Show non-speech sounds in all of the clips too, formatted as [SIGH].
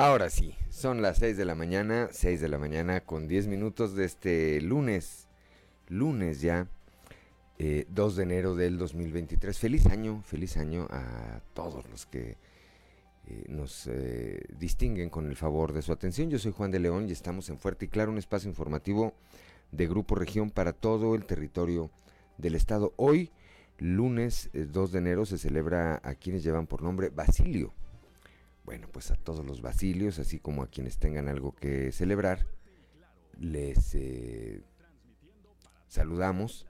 Ahora sí, son las 6 de la mañana, 6 de la mañana con 10 minutos de este lunes, lunes ya, 2 eh, de enero del 2023. Feliz año, feliz año a todos los que eh, nos eh, distinguen con el favor de su atención. Yo soy Juan de León y estamos en Fuerte y Claro, un espacio informativo de Grupo Región para todo el territorio del estado. Hoy, lunes 2 de enero, se celebra a quienes llevan por nombre Basilio bueno, pues a todos los basilios, así como a quienes tengan algo que celebrar, les eh, saludamos,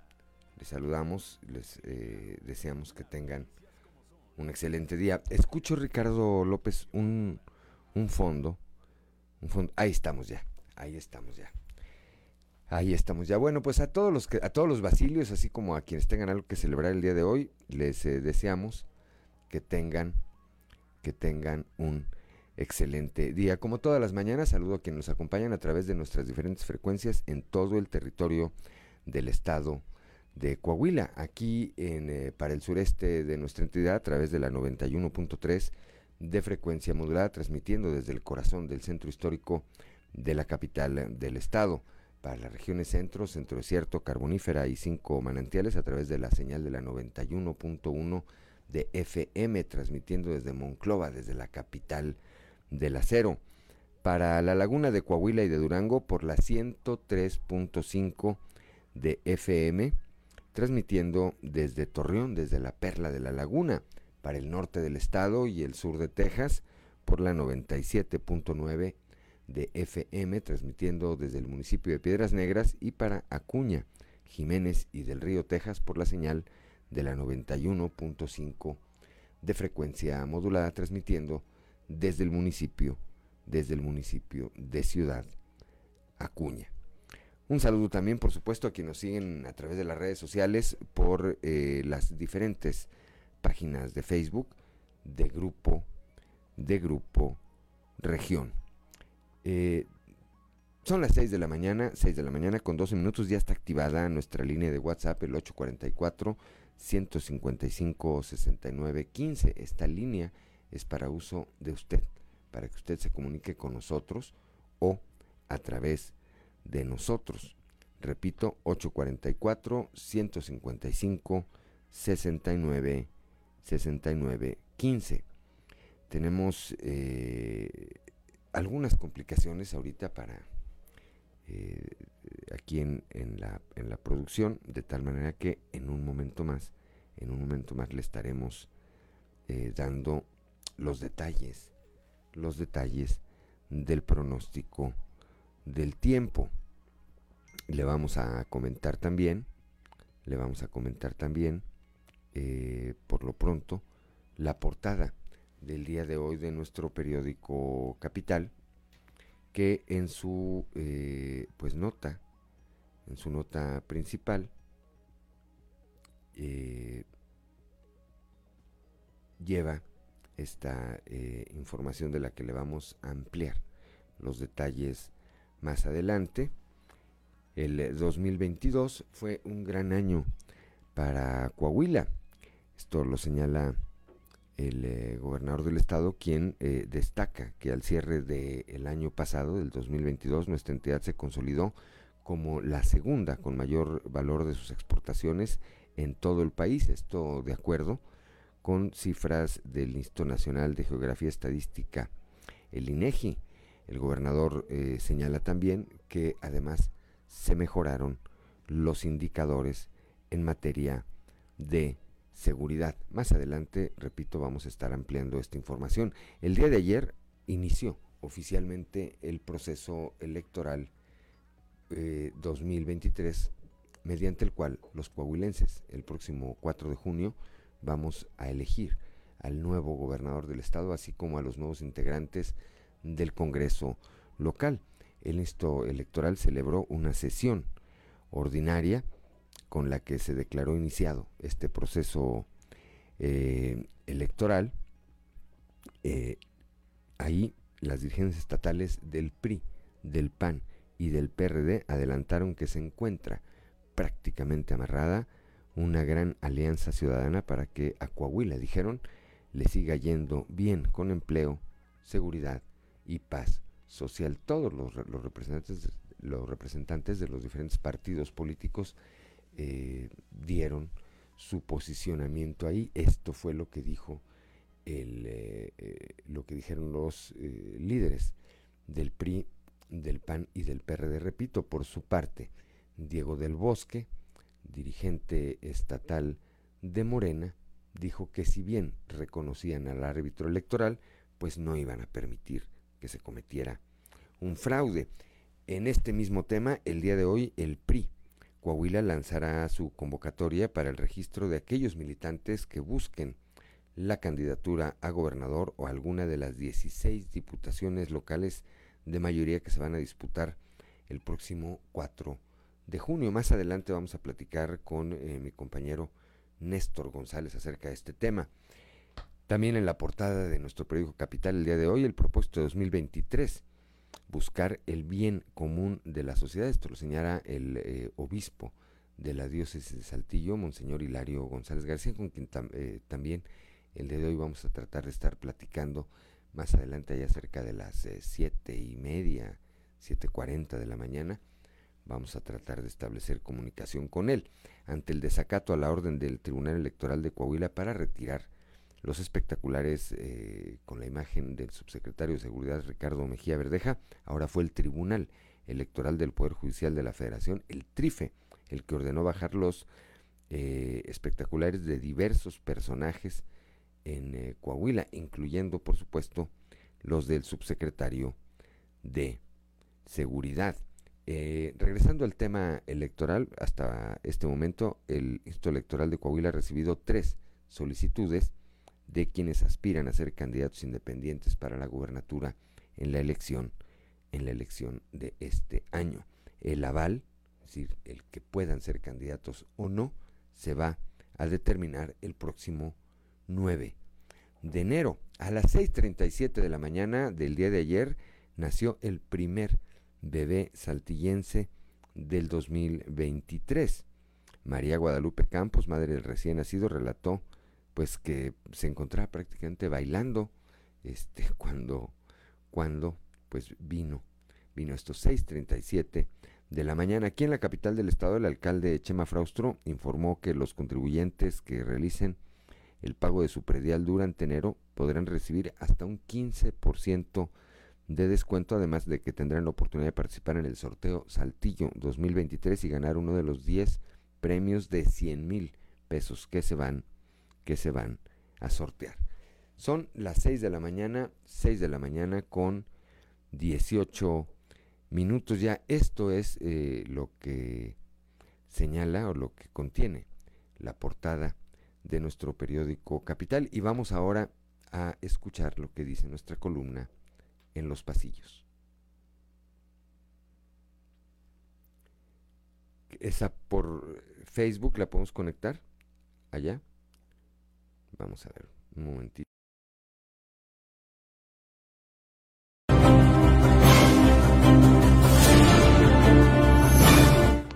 les saludamos, les eh, deseamos que tengan un excelente día. Escucho Ricardo López un, un fondo, ahí estamos ya, ahí estamos ya. Ahí estamos ya. Bueno, pues a todos los que, a todos los basilios, así como a quienes tengan algo que celebrar el día de hoy, les eh, deseamos que tengan que tengan un excelente día. Como todas las mañanas, saludo a quienes nos acompañan a través de nuestras diferentes frecuencias en todo el territorio del estado de Coahuila, aquí eh, para el sureste de nuestra entidad a través de la 91.3 de frecuencia modulada, transmitiendo desde el corazón del centro histórico de la capital del estado. Para las regiones centro, centro desierto, carbonífera y cinco manantiales a través de la señal de la 91.1 de FM, transmitiendo desde Monclova, desde la capital del acero. Para la laguna de Coahuila y de Durango por la 103.5 de FM, transmitiendo desde Torreón, desde la perla de la laguna, para el norte del estado y el sur de Texas por la 97.9 de FM, transmitiendo desde el municipio de Piedras Negras y para Acuña, Jiménez y del Río Texas por la señal de la 91.5 de frecuencia modulada, transmitiendo desde el municipio, desde el municipio de Ciudad Acuña. Un saludo también, por supuesto, a quienes nos siguen a través de las redes sociales por eh, las diferentes páginas de Facebook de Grupo, de Grupo Región. Eh, son las 6 de la mañana, 6 de la mañana con 12 minutos, ya está activada nuestra línea de WhatsApp, el 844 155 69 15. Esta línea es para uso de usted, para que usted se comunique con nosotros o a través de nosotros. Repito, 844 155 69 69 15. Tenemos eh, algunas complicaciones ahorita para eh, aquí en, la, en la producción, de tal manera que en un momento más, en un momento más le estaremos eh, dando los detalles, los detalles del pronóstico del tiempo. Le vamos a comentar también, le vamos a comentar también, eh, por lo pronto, la portada del día de hoy de nuestro periódico Capital, que en su eh, pues nota, en su nota principal, eh, lleva esta eh, información de la que le vamos a ampliar los detalles más adelante. El 2022 fue un gran año para Coahuila. Esto lo señala el eh, gobernador del estado, quien eh, destaca que al cierre del año pasado, del 2022, nuestra entidad se consolidó como la segunda con mayor valor de sus exportaciones en todo el país. Esto de acuerdo con cifras del Instituto Nacional de Geografía Estadística, el INEGI. El gobernador eh, señala también que además se mejoraron los indicadores en materia de seguridad. Más adelante, repito, vamos a estar ampliando esta información. El día de ayer inició oficialmente el proceso electoral 2023, eh, mediante el cual los coahuilenses el próximo 4 de junio vamos a elegir al nuevo gobernador del estado, así como a los nuevos integrantes del Congreso local. El instituto electoral celebró una sesión ordinaria con la que se declaró iniciado este proceso eh, electoral, eh, ahí las dirigencias estatales del PRI, del PAN y del PRD adelantaron que se encuentra prácticamente amarrada una gran alianza ciudadana para que a Coahuila, dijeron, le siga yendo bien con empleo, seguridad y Paz Social. Todos los, representantes, los representantes de los diferentes partidos políticos eh, dieron su posicionamiento ahí. Esto fue lo que dijo el, eh, eh, lo que dijeron los líderes del PRI, del PAN y del PRD. Repito, por su parte, Diego del Bosque, dirigente estatal de Morena, dijo que si bien reconocían al árbitro electoral, pues no iban a permitir que se cometiera un fraude. En este mismo tema, el día de hoy, el PRI Coahuila lanzará su convocatoria para el registro de aquellos militantes que busquen la candidatura a gobernador o alguna de las 16 diputaciones locales de mayoría que se van a disputar el próximo 4 de junio. Más adelante vamos a platicar con eh, mi compañero Néstor González acerca de este tema. También en la portada de nuestro periódico Capital el día de hoy, el propósito de 2023, buscar el bien común de la sociedad. Esto lo señala el eh, obispo de la diócesis de Saltillo, Monseñor Hilario González García, con quien eh, también el día de hoy vamos a tratar de estar platicando más adelante, allá cerca de las eh, siete y media, siete cuarenta de la mañana. Vamos a tratar de establecer comunicación con él ante el desacato a la orden del Tribunal Electoral de Coahuila para retirar los espectaculares eh, con la imagen del subsecretario de Seguridad Ricardo Mejía Verdeja. Ahora fue el Tribunal Electoral del Poder Judicial de la Federación, el TRIFE, el que ordenó bajar los eh, espectaculares de diversos personajes en eh, Coahuila, incluyendo, por supuesto, los del subsecretario de Seguridad. regresando al tema electoral, hasta este momento el Instituto Electoral de Coahuila ha recibido tres solicitudes de quienes aspiran a ser candidatos independientes para la gubernatura en la elección en la elección de este año. El aval, es decir, el que puedan ser candidatos o no, se va a determinar el próximo 9 de enero. A las 6.37 de la mañana del día de ayer nació el primer bebé saltillense del 2023. María Guadalupe Campos, madre del recién nacido, relató pues que se encontraba prácticamente bailando este [LAUGHS] cuando cuando pues vino vino estos 6:37 de la mañana. Aquí en la capital del estado el alcalde Chema Fraustro informó que los contribuyentes que realicen el pago de su predial durante enero podrán recibir hasta un 15% de descuento, además de que tendrán la oportunidad de participar en el sorteo Saltillo 2023 y ganar uno de los 10 premios de 100 mil pesos que se van que se van a sortear. Son las 6 de la mañana, 6 de la mañana con 18 minutos ya. Esto es eh, lo que señala o lo que contiene la portada de nuestro periódico Capital y vamos ahora a escuchar lo que dice nuestra columna en los pasillos. Esa por Facebook la podemos conectar allá. Vamos a ver, un momentito.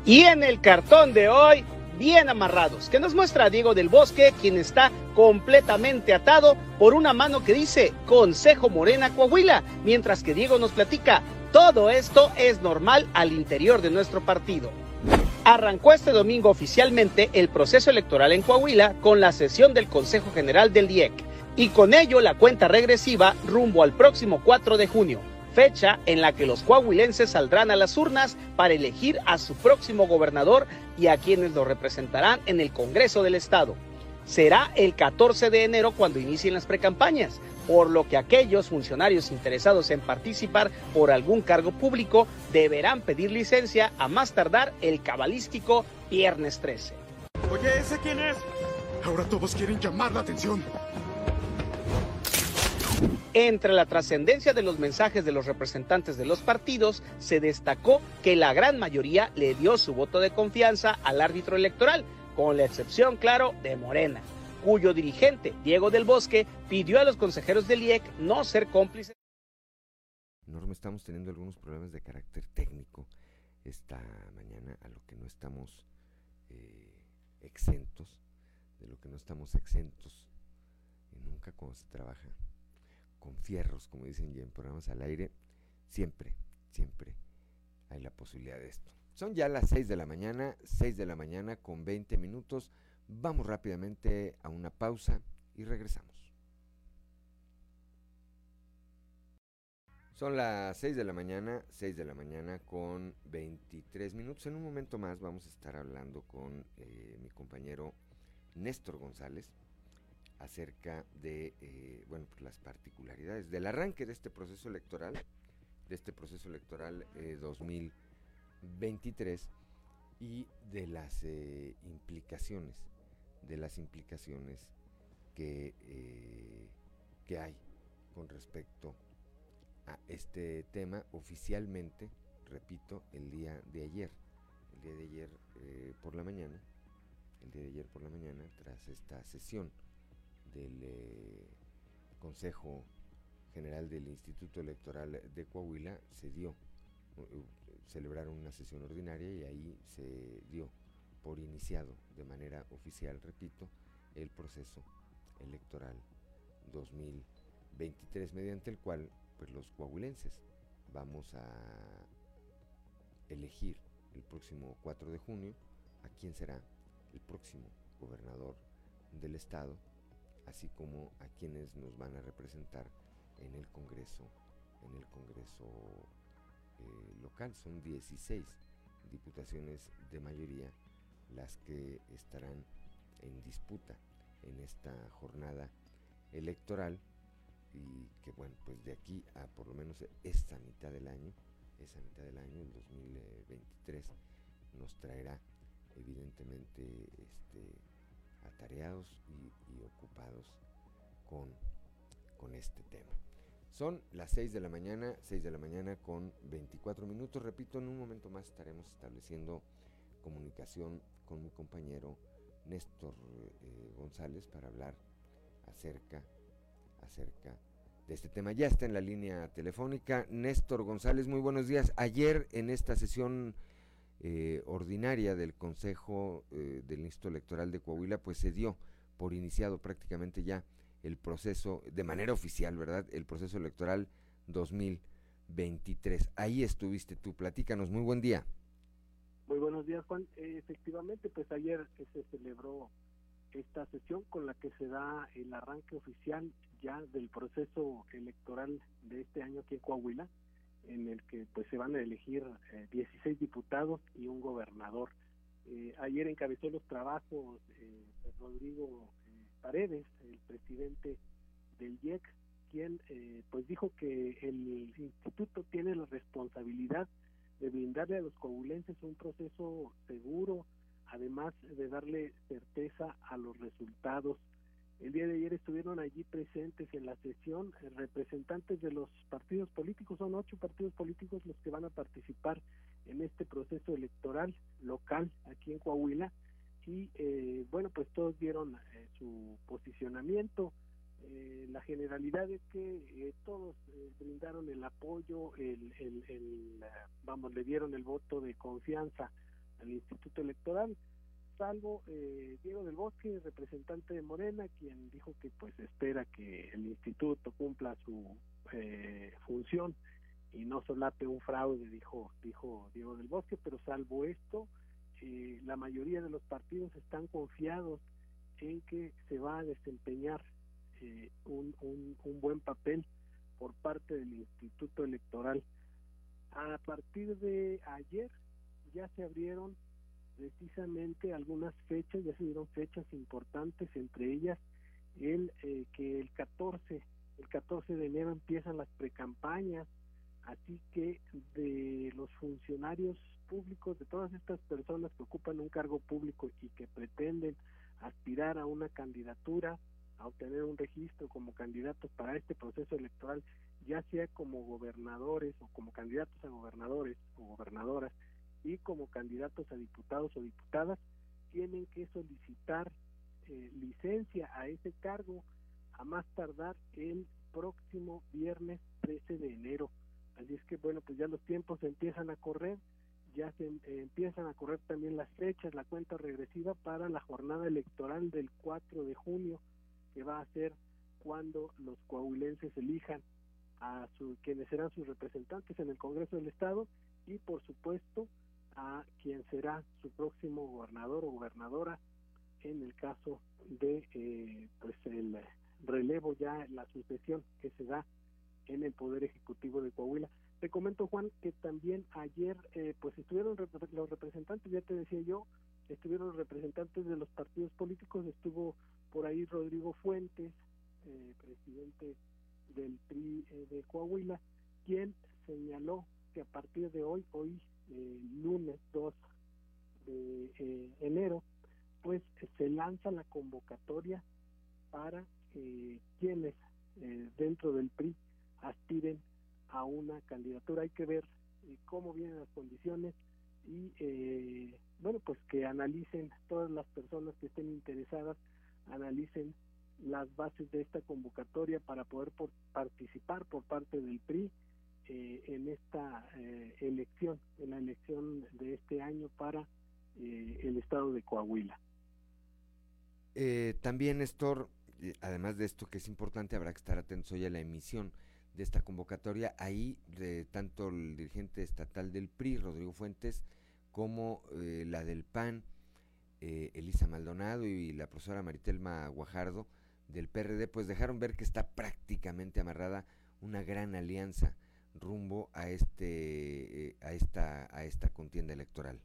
Y en el cartón de hoy, bien amarrados, que nos muestra Diego del Bosque, quien está completamente atado por una mano que dice Consejo Morena Coahuila, mientras que Diego nos platica, todo esto es normal al interior de nuestro partido. Arrancó este domingo oficialmente el proceso electoral en Coahuila con la sesión del Consejo General del DIEC y con ello la cuenta regresiva rumbo al próximo 4 de junio, fecha en la que los coahuilenses saldrán a las urnas para elegir a su próximo gobernador y a quienes lo representarán en el Congreso del Estado. Será el 14 de enero cuando inicien las precampañas, por lo que aquellos funcionarios interesados en participar por algún cargo público deberán pedir licencia a más tardar el cabalístico viernes 13. Oye, ¿ese quién es? Ahora todos quieren llamar la atención. Entre la trascendencia de los mensajes de los representantes de los partidos, se destacó que la gran mayoría le dio su voto de confianza al árbitro electoral, con la excepción, claro, de Morena cuyo dirigente, Diego del Bosque, pidió a los consejeros del IEC no ser cómplices. Norma, estamos teniendo algunos problemas de carácter técnico esta mañana, a lo que no estamos eh, exentos, de lo que no estamos exentos, nunca cuando se trabaja con fierros, como dicen ya en programas al aire, siempre, siempre hay la posibilidad de esto. Son ya las 6 de la mañana, 6 de la mañana con 20 minutos. Vamos rápidamente a una pausa y regresamos. Son las 6 de la mañana, 6 de la mañana con 23 minutos. En un momento más vamos a estar hablando con eh, mi compañero Néstor González acerca de eh, bueno, pues las particularidades del arranque de este proceso electoral, de este proceso electoral 2023 eh, y de las implicaciones, de las implicaciones que, que hay con respecto a este tema oficialmente, repito, el día de ayer. El día de ayer eh, por la mañana, el día de ayer por la mañana, tras esta sesión del eh, Consejo General del Instituto Electoral de Coahuila, se dio, celebraron una sesión ordinaria y ahí se dio por iniciado de manera oficial, repito, el proceso electoral 2023, mediante el cual pues los coahuilenses vamos a elegir el próximo 4 de junio a quién será el próximo gobernador del estado, así como a quienes nos van a representar en el Congreso, en el Congreso eh, local. Son 16 diputaciones de mayoría las que estarán en disputa en esta jornada electoral y que bueno, pues de aquí a por lo menos esta mitad del año, esa mitad del año, el 2023, nos traerá evidentemente este, atareados y, ocupados con, con este tema. Son las 6 de la mañana, 6 de la mañana con 24 minutos. Repito, en un momento más estaremos estableciendo comunicación con mi compañero Néstor eh, González para hablar acerca acerca de este tema. Ya está en la línea telefónica Néstor González, muy buenos días. Ayer en esta sesión eh, ordinaria del Consejo eh, del Instituto Electoral de Coahuila, pues se dio por iniciado prácticamente ya el proceso, de manera oficial, ¿verdad? El proceso electoral 2023. Ahí estuviste tú, platícanos, muy buen día. Muy buenos días, Juan. Eh, efectivamente, pues ayer se celebró esta sesión con la que se da el arranque oficial ya del proceso electoral de este año aquí en Coahuila, en el que pues se van a elegir 16 eh, diputados y un gobernador. Eh, ayer encabezó los trabajos eh, Rodrigo Paredes, el presidente del IEC, quien pues dijo que el instituto tiene la responsabilidad de brindarle a los coahuilenses un proceso seguro, además de darle certeza a los resultados. El día de ayer estuvieron allí presentes en la sesión eh, representantes de los partidos políticos, son ocho partidos políticos los que van a participar en este proceso electoral local aquí en Coahuila. Y eh, bueno pues todos dieron eh, su posicionamiento la generalidad es que todos brindaron el apoyo el, el, el vamos le dieron el voto de confianza al instituto electoral salvo eh, Diego del Bosque, representante de Morena, quien dijo que pues espera que el instituto cumpla su eh, función y no solape un fraude, dijo, dijo Diego del Bosque, pero salvo esto, eh, la mayoría de los partidos están confiados en que se va a desempeñar un, un, un buen papel por parte del Instituto Electoral. A partir de ayer ya se abrieron precisamente algunas fechas, ya se dieron fechas importantes, entre ellas el eh, que el 14, el 14 de enero empiezan las precampañas, así que de los funcionarios públicos, de todas estas personas que ocupan un cargo público y que pretenden aspirar a una candidatura, a obtener un registro como candidatos para este proceso electoral, ya sea como gobernadores o como candidatos a gobernadores o gobernadoras, y como candidatos a diputados o diputadas tienen que solicitar eh, licencia a ese cargo a más tardar el próximo viernes 13 de enero. Así es que bueno, pues ya los tiempos empiezan a correr, ya se eh, empiezan a correr también las fechas, la cuenta regresiva para la jornada electoral del 4 de junio, que va a ser cuando los coahuilenses elijan a su, quienes serán sus representantes en el Congreso del Estado y por supuesto a quien será su próximo gobernador o gobernadora en el caso de eh, pues el relevo ya la sucesión que se da en el poder ejecutivo de Coahuila. Te comento Juan que también ayer eh, pues estuvieron los representantes, ya te decía yo, estuvieron los representantes de los partidos políticos, estuvo por ahí Rodrigo Fuentes, eh, presidente del PRI de Coahuila, quien señaló que a partir de hoy, hoy lunes 2 de enero, pues se lanza la convocatoria para eh, quienes eh, dentro del PRI aspiren a una candidatura. Hay que ver eh, cómo vienen las condiciones y eh, bueno, pues que analicen todas las personas que estén interesadas, analicen las bases de esta convocatoria para poder participar por parte del PRI en esta elección, en la elección de este año para el estado de Coahuila. Eh, también, Néstor, eh, además de esto que es importante, habrá que estar atentos hoy a la emisión de esta convocatoria. Ahí, de tanto el dirigente estatal del PRI, Rodrigo Fuentes, como eh, la del PAN, Elisa Maldonado y la profesora Maritelma Guajardo del PRD, pues dejaron ver que está prácticamente amarrada una gran alianza rumbo a este a esta a esta contienda electoral.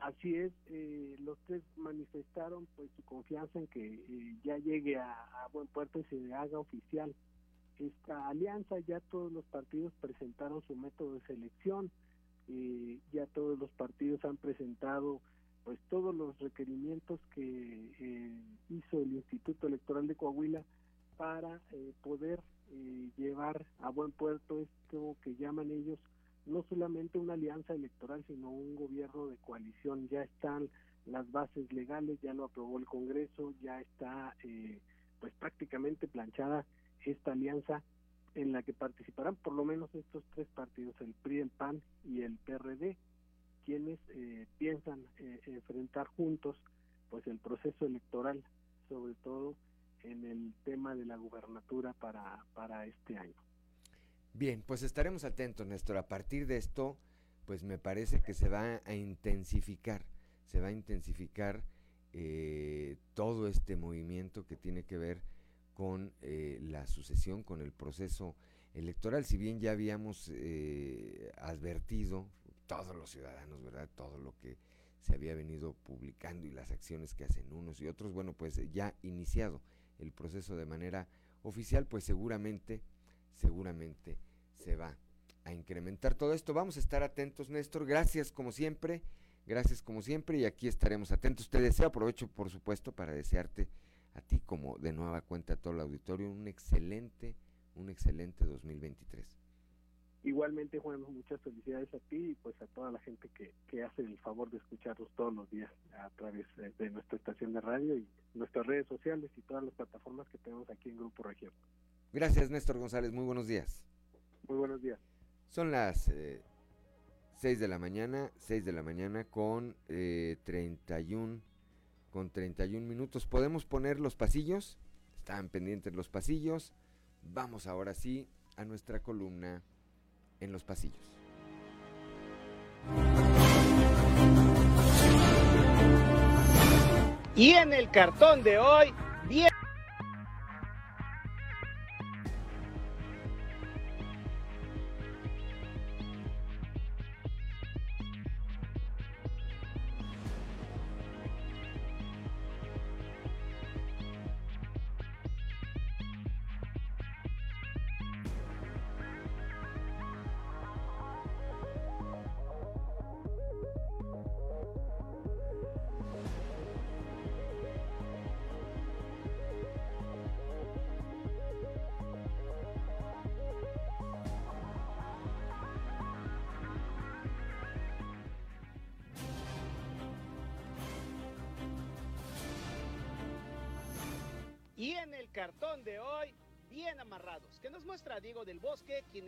Así es, eh, los tres manifestaron pues su confianza en que eh, ya llegue a, buen puerto y se haga oficial esta alianza. Ya todos los partidos presentaron su método de selección, eh, ya todos los partidos han presentado pues todos los requerimientos que hizo el Instituto Electoral de Coahuila para poder llevar a buen puerto esto que llaman ellos no solamente una alianza electoral, sino un gobierno de coalición. Ya están las bases legales, ya lo aprobó el Congreso, ya está eh, pues prácticamente planchada esta alianza en la que participarán por lo menos estos tres partidos, el PRI, el PAN y el PRD, quienes eh, piensan eh, enfrentar juntos pues el proceso electoral, sobre todo en el tema de la gubernatura para, para este año. Bien, pues estaremos atentos, Néstor. A partir de esto, pues me parece que se va a intensificar, se va a intensificar eh, todo este movimiento que tiene que ver con eh, la sucesión, con el proceso electoral. Si bien ya habíamos advertido, todos los ciudadanos, ¿verdad? Todo lo que se había venido publicando y las acciones que hacen unos y otros, bueno, pues ya iniciado el proceso de manera oficial, pues seguramente, seguramente se va a incrementar todo esto. Vamos a estar atentos, Néstor. Gracias como siempre. Gracias como siempre y aquí estaremos atentos. Te deseo, aprovecho por supuesto para desearte a ti como de nueva cuenta a todo el auditorio un excelente, un excelente 2023. Igualmente, Juan, muchas felicidades a ti y pues a toda la gente que, que hace el favor de escucharnos todos los días a través de, nuestra estación de radio y nuestras redes sociales y todas las plataformas que tenemos aquí en Grupo Región. Gracias, Néstor González. Muy buenos días. Muy buenos días. Son las eh, 6 de la mañana, 6 de la mañana con eh, 31 con 31 minutos. ¿Podemos poner los pasillos? Están pendientes los pasillos. Vamos ahora sí a nuestra columna en los pasillos. Y en el cartón de hoy, 10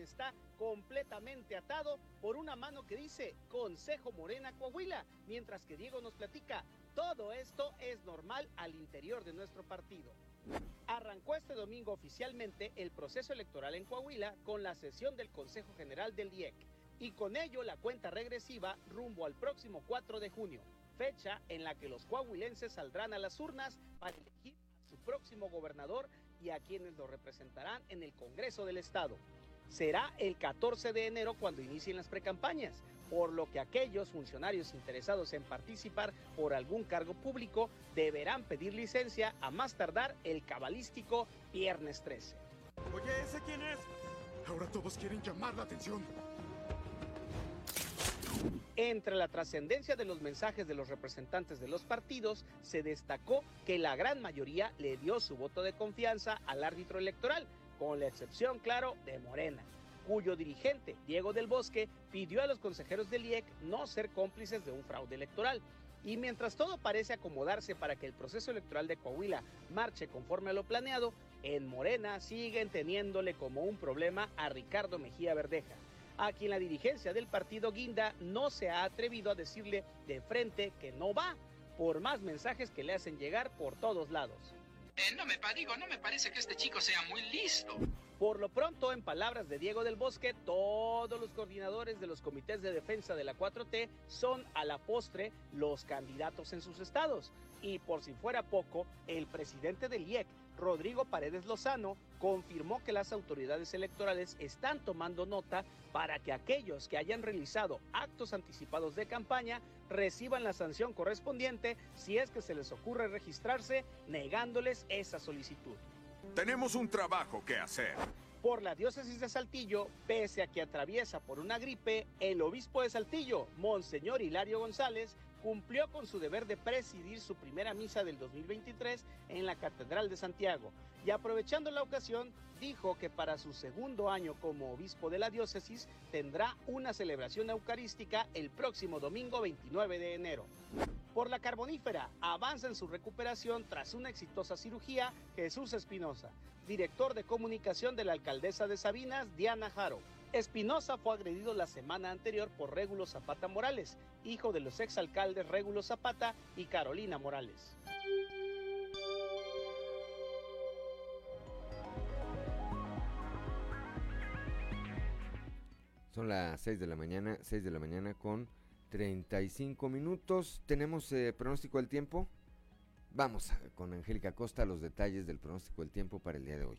está completamente atado por una mano que dice Consejo Morena Coahuila, mientras que Diego nos platica, todo esto es normal al interior de nuestro partido. Arrancó este domingo oficialmente el proceso electoral en Coahuila con la sesión del Consejo General del IEC y con ello la cuenta regresiva rumbo al próximo 4 de junio, fecha en la que los coahuilenses saldrán a las urnas para elegir a su próximo gobernador y a quienes lo representarán en el Congreso del Estado. Será el 14 de enero cuando inicien las precampañas, por lo que aquellos funcionarios interesados en participar por algún cargo público deberán pedir licencia a más tardar el cabalístico viernes 13. Oye, ¿ese quién es? Ahora todos quieren llamar la atención. Entre la trascendencia de los mensajes de los representantes de los partidos, se destacó que la gran mayoría le dio su voto de confianza al árbitro electoral, con la excepción, claro, de Morena, cuyo dirigente, Diego del Bosque, pidió a los consejeros del IEC no ser cómplices de un fraude electoral. Y mientras todo parece acomodarse para que el proceso electoral de Coahuila marche conforme a lo planeado, en Morena siguen teniéndole como un problema a Ricardo Mejía Verdeja a quien la dirigencia del partido Guinda no se ha atrevido a decirle de frente que no va, por más mensajes que le hacen llegar por todos lados. Eh, no me digo, no me parece que este chico sea muy listo. Por lo pronto, en palabras de Diego del Bosque, todos los coordinadores de los comités de defensa de la 4T son a la postre los candidatos en sus estados. Y por si fuera poco, el presidente del IEC, Rodrigo Paredes Lozano, confirmó que las autoridades electorales están tomando nota para que aquellos que hayan realizado actos anticipados de campaña reciban la sanción correspondiente si es que se les ocurre registrarse negándoles esa solicitud. Tenemos un trabajo que hacer. Por la diócesis de Saltillo, pese a que atraviesa por una gripe, el obispo de Saltillo, Monseñor Hilario González, cumplió con su deber de presidir su primera misa del 2023 en la Catedral de Santiago y aprovechando la ocasión dijo que para su segundo año como obispo de la diócesis tendrá una celebración eucarística el próximo domingo 29 de enero. Por la carbonífera, avanza en su recuperación tras una exitosa cirugía Jesús Espinosa, director de comunicación de la alcaldesa de Sabinas, Diana Jaro. Espinosa fue agredido la semana anterior por Régulo Zapata Morales, hijo de los exalcaldes Régulo Zapata y Carolina Morales. Son las 6 de la mañana, 6 de la mañana con 35 minutos. ¿Tenemos eh, pronóstico del tiempo? Vamos con Angélica Costa los detalles del pronóstico del tiempo para el día de hoy.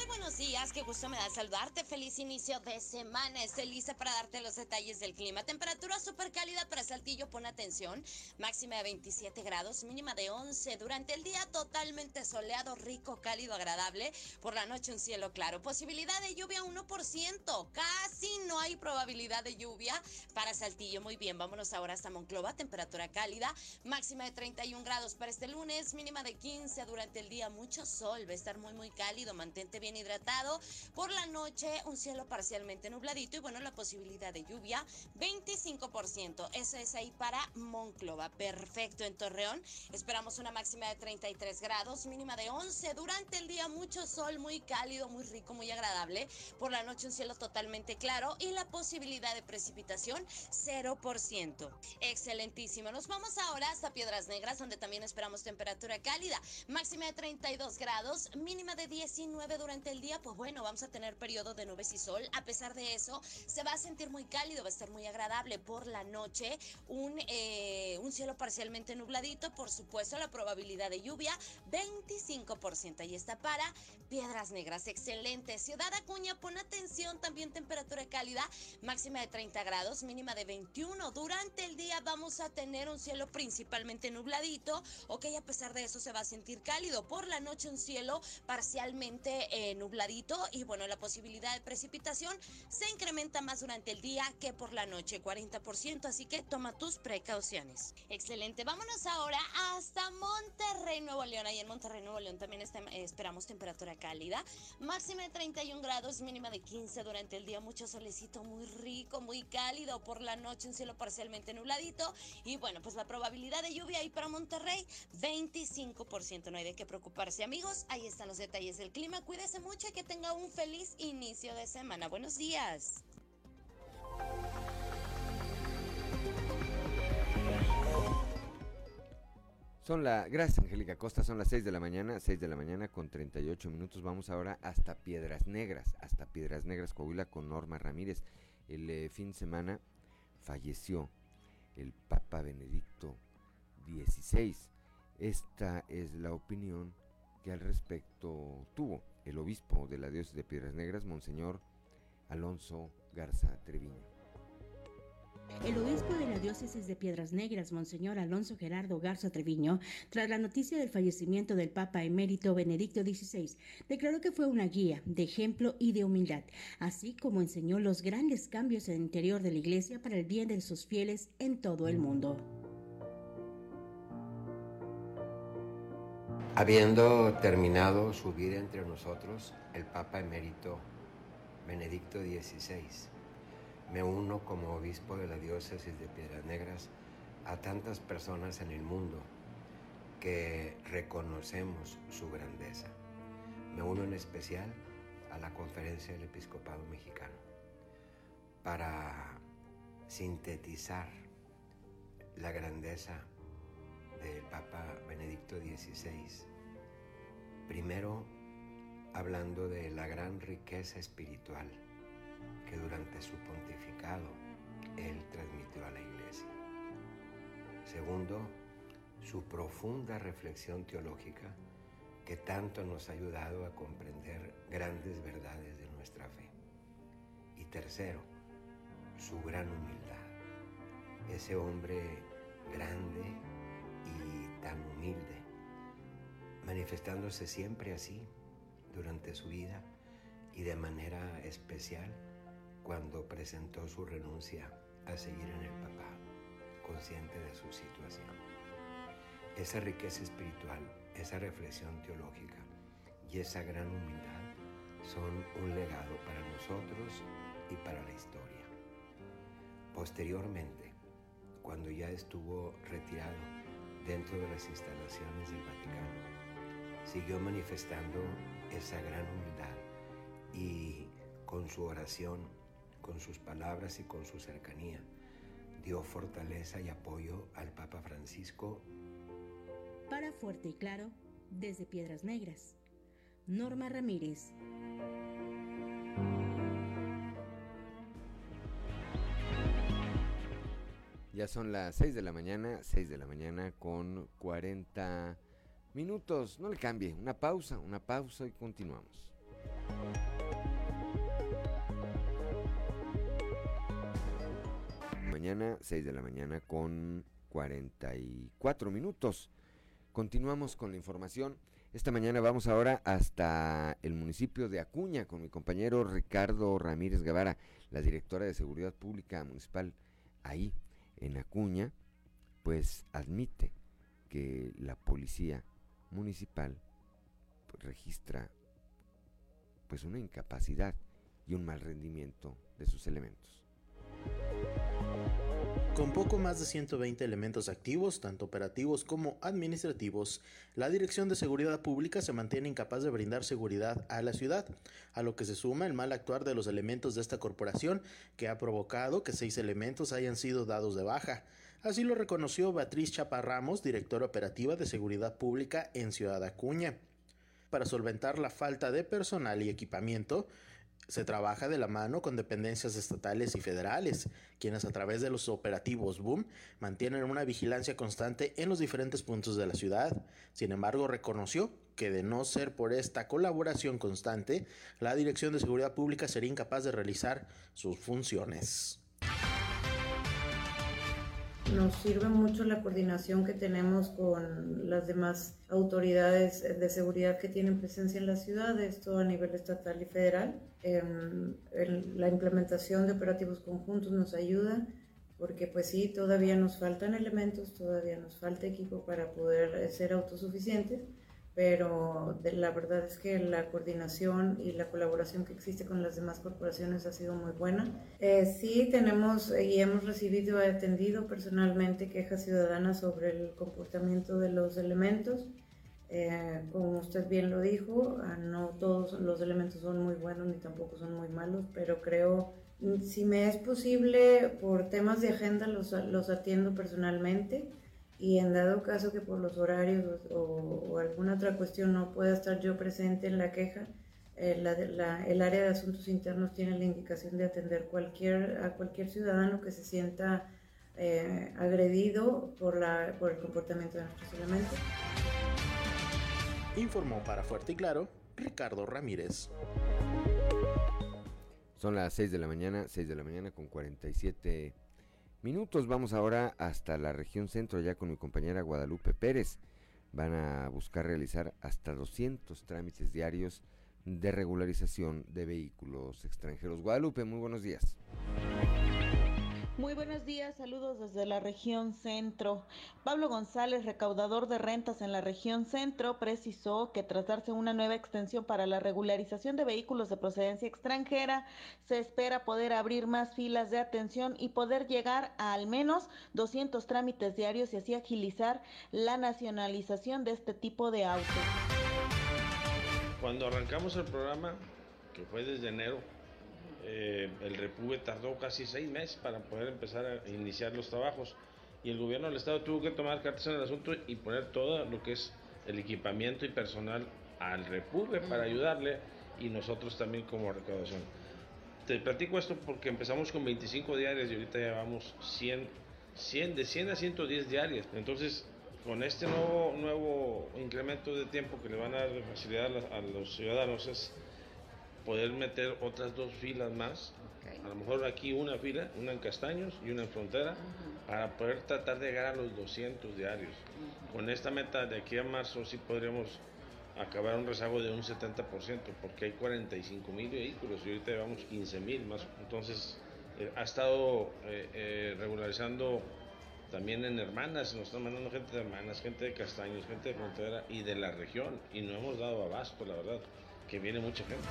Muy buenos días, qué gusto me da saludarte. Feliz inicio de semana. Estoy lista para darte los detalles del clima. Temperatura súper cálida para Saltillo, pon atención. Máxima de 27 grados, mínima de 11. Durante el día totalmente soleado, rico, cálido, agradable. Por la noche un cielo claro. Posibilidad de lluvia 1%. Casi no hay probabilidad de lluvia para Saltillo. Muy bien, vámonos ahora hasta Monclova. Temperatura cálida, máxima de 31 grados para este lunes, mínima de 15 durante el día. Mucho sol, va a estar muy muy, cálido, mantente bien hidratado. Por la noche, un cielo parcialmente nubladito y bueno, la posibilidad de lluvia, 25%. Eso es ahí para Monclova. Perfecto. En Torreón, esperamos una máxima de 33 grados, mínima de 11. Durante el día, mucho sol, muy cálido, muy rico, muy agradable. Por la noche, un cielo totalmente claro y la posibilidad de precipitación, 0%. Excelentísimo. Nos vamos ahora hasta Piedras Negras, donde también esperamos temperatura cálida, máxima de 32 grados, mínima de 19 durante el día, pues bueno, vamos a tener periodo de nubes y sol. A pesar de eso, se va a sentir muy cálido, va a estar muy agradable por la noche. Un, eh, un cielo parcialmente nubladito, por supuesto, la probabilidad de lluvia 25%. Ahí está para Piedras Negras, excelente. Ciudad Acuña, pon atención, también temperatura cálida, máxima de 30 grados, mínima de 21. Durante el día vamos a tener un cielo principalmente nubladito, ok, a pesar de eso se va a sentir cálido. Por la noche un cielo parcialmente eh, nubladito y bueno, la posibilidad de precipitación se incrementa más durante el día que por la noche, 40%, así que toma tus precauciones. Excelente, vámonos ahora hasta Monterrey, Nuevo León. Ahí en Monterrey, Nuevo León también está, esperamos temperatura cálida, máxima de 31 grados, mínima de 15 durante el día, mucho solecito muy rico, muy cálido. Por la noche un cielo parcialmente nubladito. Y bueno, pues la probabilidad de lluvia ahí para Monterrey, 25%. No hay de qué preocuparse, amigos. Ahí están los detalles del clima. Cuídese mucho y que tenga un feliz inicio de semana. Buenos días. Son la, gracias Angélica Costa, son las 6 de la mañana, 6 de la mañana con 38 minutos. Vamos ahora hasta Piedras Negras, hasta Piedras Negras, Coahuila, con Norma Ramírez. El eh, fin de semana falleció el Papa Benedicto XVI. Esta es la opinión que al respecto tuvo el obispo de la diócesis de Piedras Negras, Monseñor Alonso Garza Treviño. El obispo de la diócesis de Piedras Negras, Monseñor Alonso Gerardo Garza Treviño, tras la noticia del fallecimiento del Papa emérito Benedicto XVI, declaró que fue una guía de ejemplo y de humildad, así como enseñó los grandes cambios en el interior de la Iglesia para el bien de sus fieles en todo el mundo. Habiendo terminado su vida entre nosotros, el Papa emérito Benedicto XVI me uno como obispo de la diócesis de Piedras Negras a tantas personas en el mundo que reconocemos su grandeza. Me uno en especial a la conferencia del episcopado mexicano para sintetizar la grandeza del Papa Benedicto XVI. Primero, hablando de la gran riqueza espiritual que durante su pontificado él transmitió a la iglesia. Segundo, su profunda reflexión teológica que tanto nos ha ayudado a comprender grandes verdades de nuestra fe. Y tercero, su gran humildad. Ese hombre grande tan humilde, manifestándose siempre así durante su vida y de manera especial cuando presentó su renuncia a seguir en el papá, consciente de su situación. Esa riqueza espiritual, esa reflexión teológica y esa gran humildad son un legado para nosotros y para la historia. Posteriormente, cuando ya estuvo retirado dentro de las instalaciones del Vaticano, siguió manifestando esa gran humildad y con su oración con sus palabras y con su cercanía, dio fortaleza y apoyo al Papa Francisco. Para Fuerte y Claro, desde Piedras Negras, Norma Ramírez. Ya son las 6 de la mañana, 6 de la mañana con 40 minutos. No le cambie, una pausa, una pausa y continuamos. mañana, 6 de la mañana con 44 minutos. Continuamos con la información. Esta mañana vamos ahora hasta el municipio de Acuña con mi compañero Ricardo Ramírez Guevara, la directora de Seguridad Pública Municipal ahí en Acuña, pues admite que la policía municipal pues, registra pues una incapacidad y un mal rendimiento de sus elementos. Con poco más de 120 elementos activos, tanto operativos como administrativos, la Dirección de Seguridad Pública se mantiene incapaz de brindar seguridad a la ciudad, a lo que se suma el mal actuar de los elementos de esta corporación, que ha provocado que seis elementos hayan sido dados de baja. Así lo reconoció Beatriz Chaparramos, directora operativa de Seguridad Pública en Ciudad Acuña. Para solventar la falta de personal y equipamiento, se trabaja de la mano con dependencias estatales y federales, quienes a través de los operativos Boom mantienen una vigilancia constante en los diferentes puntos de la ciudad. Sin embargo, reconoció que de no ser por esta colaboración constante, la Dirección de Seguridad Pública sería incapaz de realizar sus funciones. Nos sirve mucho la coordinación que tenemos con las demás autoridades de seguridad que tienen presencia en la ciudad, esto a nivel estatal y federal. Em, la implementación de operativos conjuntos nos ayuda porque pues sí, todavía nos faltan elementos, todavía nos falta equipo para poder ser autosuficientes, pero la verdad es que la coordinación y la colaboración que existe con las demás corporaciones ha sido muy buena. Eh, sí tenemos y hemos recibido y atendido personalmente quejas ciudadanas sobre el comportamiento de los elementos. Eh, como usted bien lo dijo, ah, no todos los elementos son muy buenos ni tampoco son muy malos, pero creo, mm, si me es posible, por temas de agenda los, los atiendo personalmente y en dado caso que por los horarios o, alguna otra cuestión no pueda estar yo presente en la queja, eh, la, el área de asuntos internos tiene la indicación de atender cualquier, a cualquier ciudadano que se sienta eh, agredido por, la, por el comportamiento de nuestros elementos. Informó para Fuerte y Claro Ricardo Ramírez. Son las 6 de la mañana, 6 de la mañana con 47 minutos. Vamos ahora hasta la región centro, ya con mi compañera Guadalupe Pérez. Van a buscar realizar hasta 200 trámites diarios de regularización de vehículos extranjeros. Guadalupe, muy buenos días. Muy buenos días, saludos desde la región centro. Pablo González, recaudador de rentas en la región centro, precisó que tras darse una nueva extensión para la regularización de vehículos de procedencia extranjera, se espera poder abrir más filas de atención y poder llegar a al menos 200 trámites diarios y así agilizar la nacionalización de este tipo de autos. Cuando arrancamos el programa, que fue desde enero, eh, el Repube tardó casi seis meses para poder empezar a iniciar los trabajos y el gobierno del estado tuvo que tomar cartas en el asunto y poner todo lo que es el equipamiento y personal al Repube para ayudarle y nosotros también como recaudación. Te platico esto porque empezamos con 25 diarias y ahorita llevamos 100, 100 de 100 a 110 diarias. Entonces, con este nuevo, nuevo incremento de tiempo que le van a dar de facilidad a los ciudadanos es poder meter otras dos filas más. A lo mejor aquí una fila, una en Castaños y una en Frontera, para poder tratar de llegar a los 200 diarios. Con esta meta de aquí a marzo sí podríamos acabar un rezago de un 70%, porque hay 45 mil vehículos y ahorita llevamos 15 mil más. Entonces, eh, ha estado eh, eh, regularizando también en Hermanas, nos están mandando gente de Hermanas, gente de Castaños, gente de Frontera y de la región, y no hemos dado abasto, la verdad que viene mucha gente.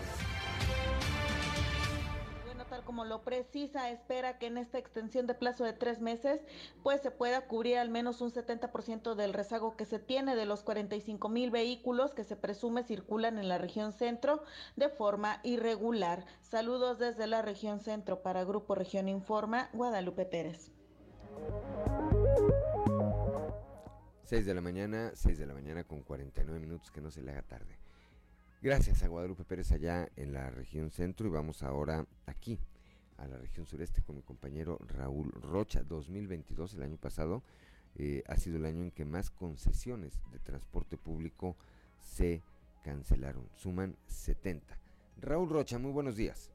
Bueno, tal como lo precisa, espera que en esta extensión de plazo de tres meses, pues se pueda cubrir al menos un 70% del rezago que se tiene de los 45 mil vehículos que se presume circulan en la región centro de forma irregular. Saludos desde la región centro para Grupo Región Informa, Guadalupe Pérez. 6 de la mañana, 6 de la mañana con 49 minutos, que no se le haga tarde. Gracias a Guadalupe Pérez allá en la región centro y vamos ahora aquí a la región sureste con mi compañero Raúl Rocha. 2022, el año pasado, eh, ha sido el año en que más concesiones de transporte público se cancelaron. Suman 70. Raúl Rocha, muy buenos días.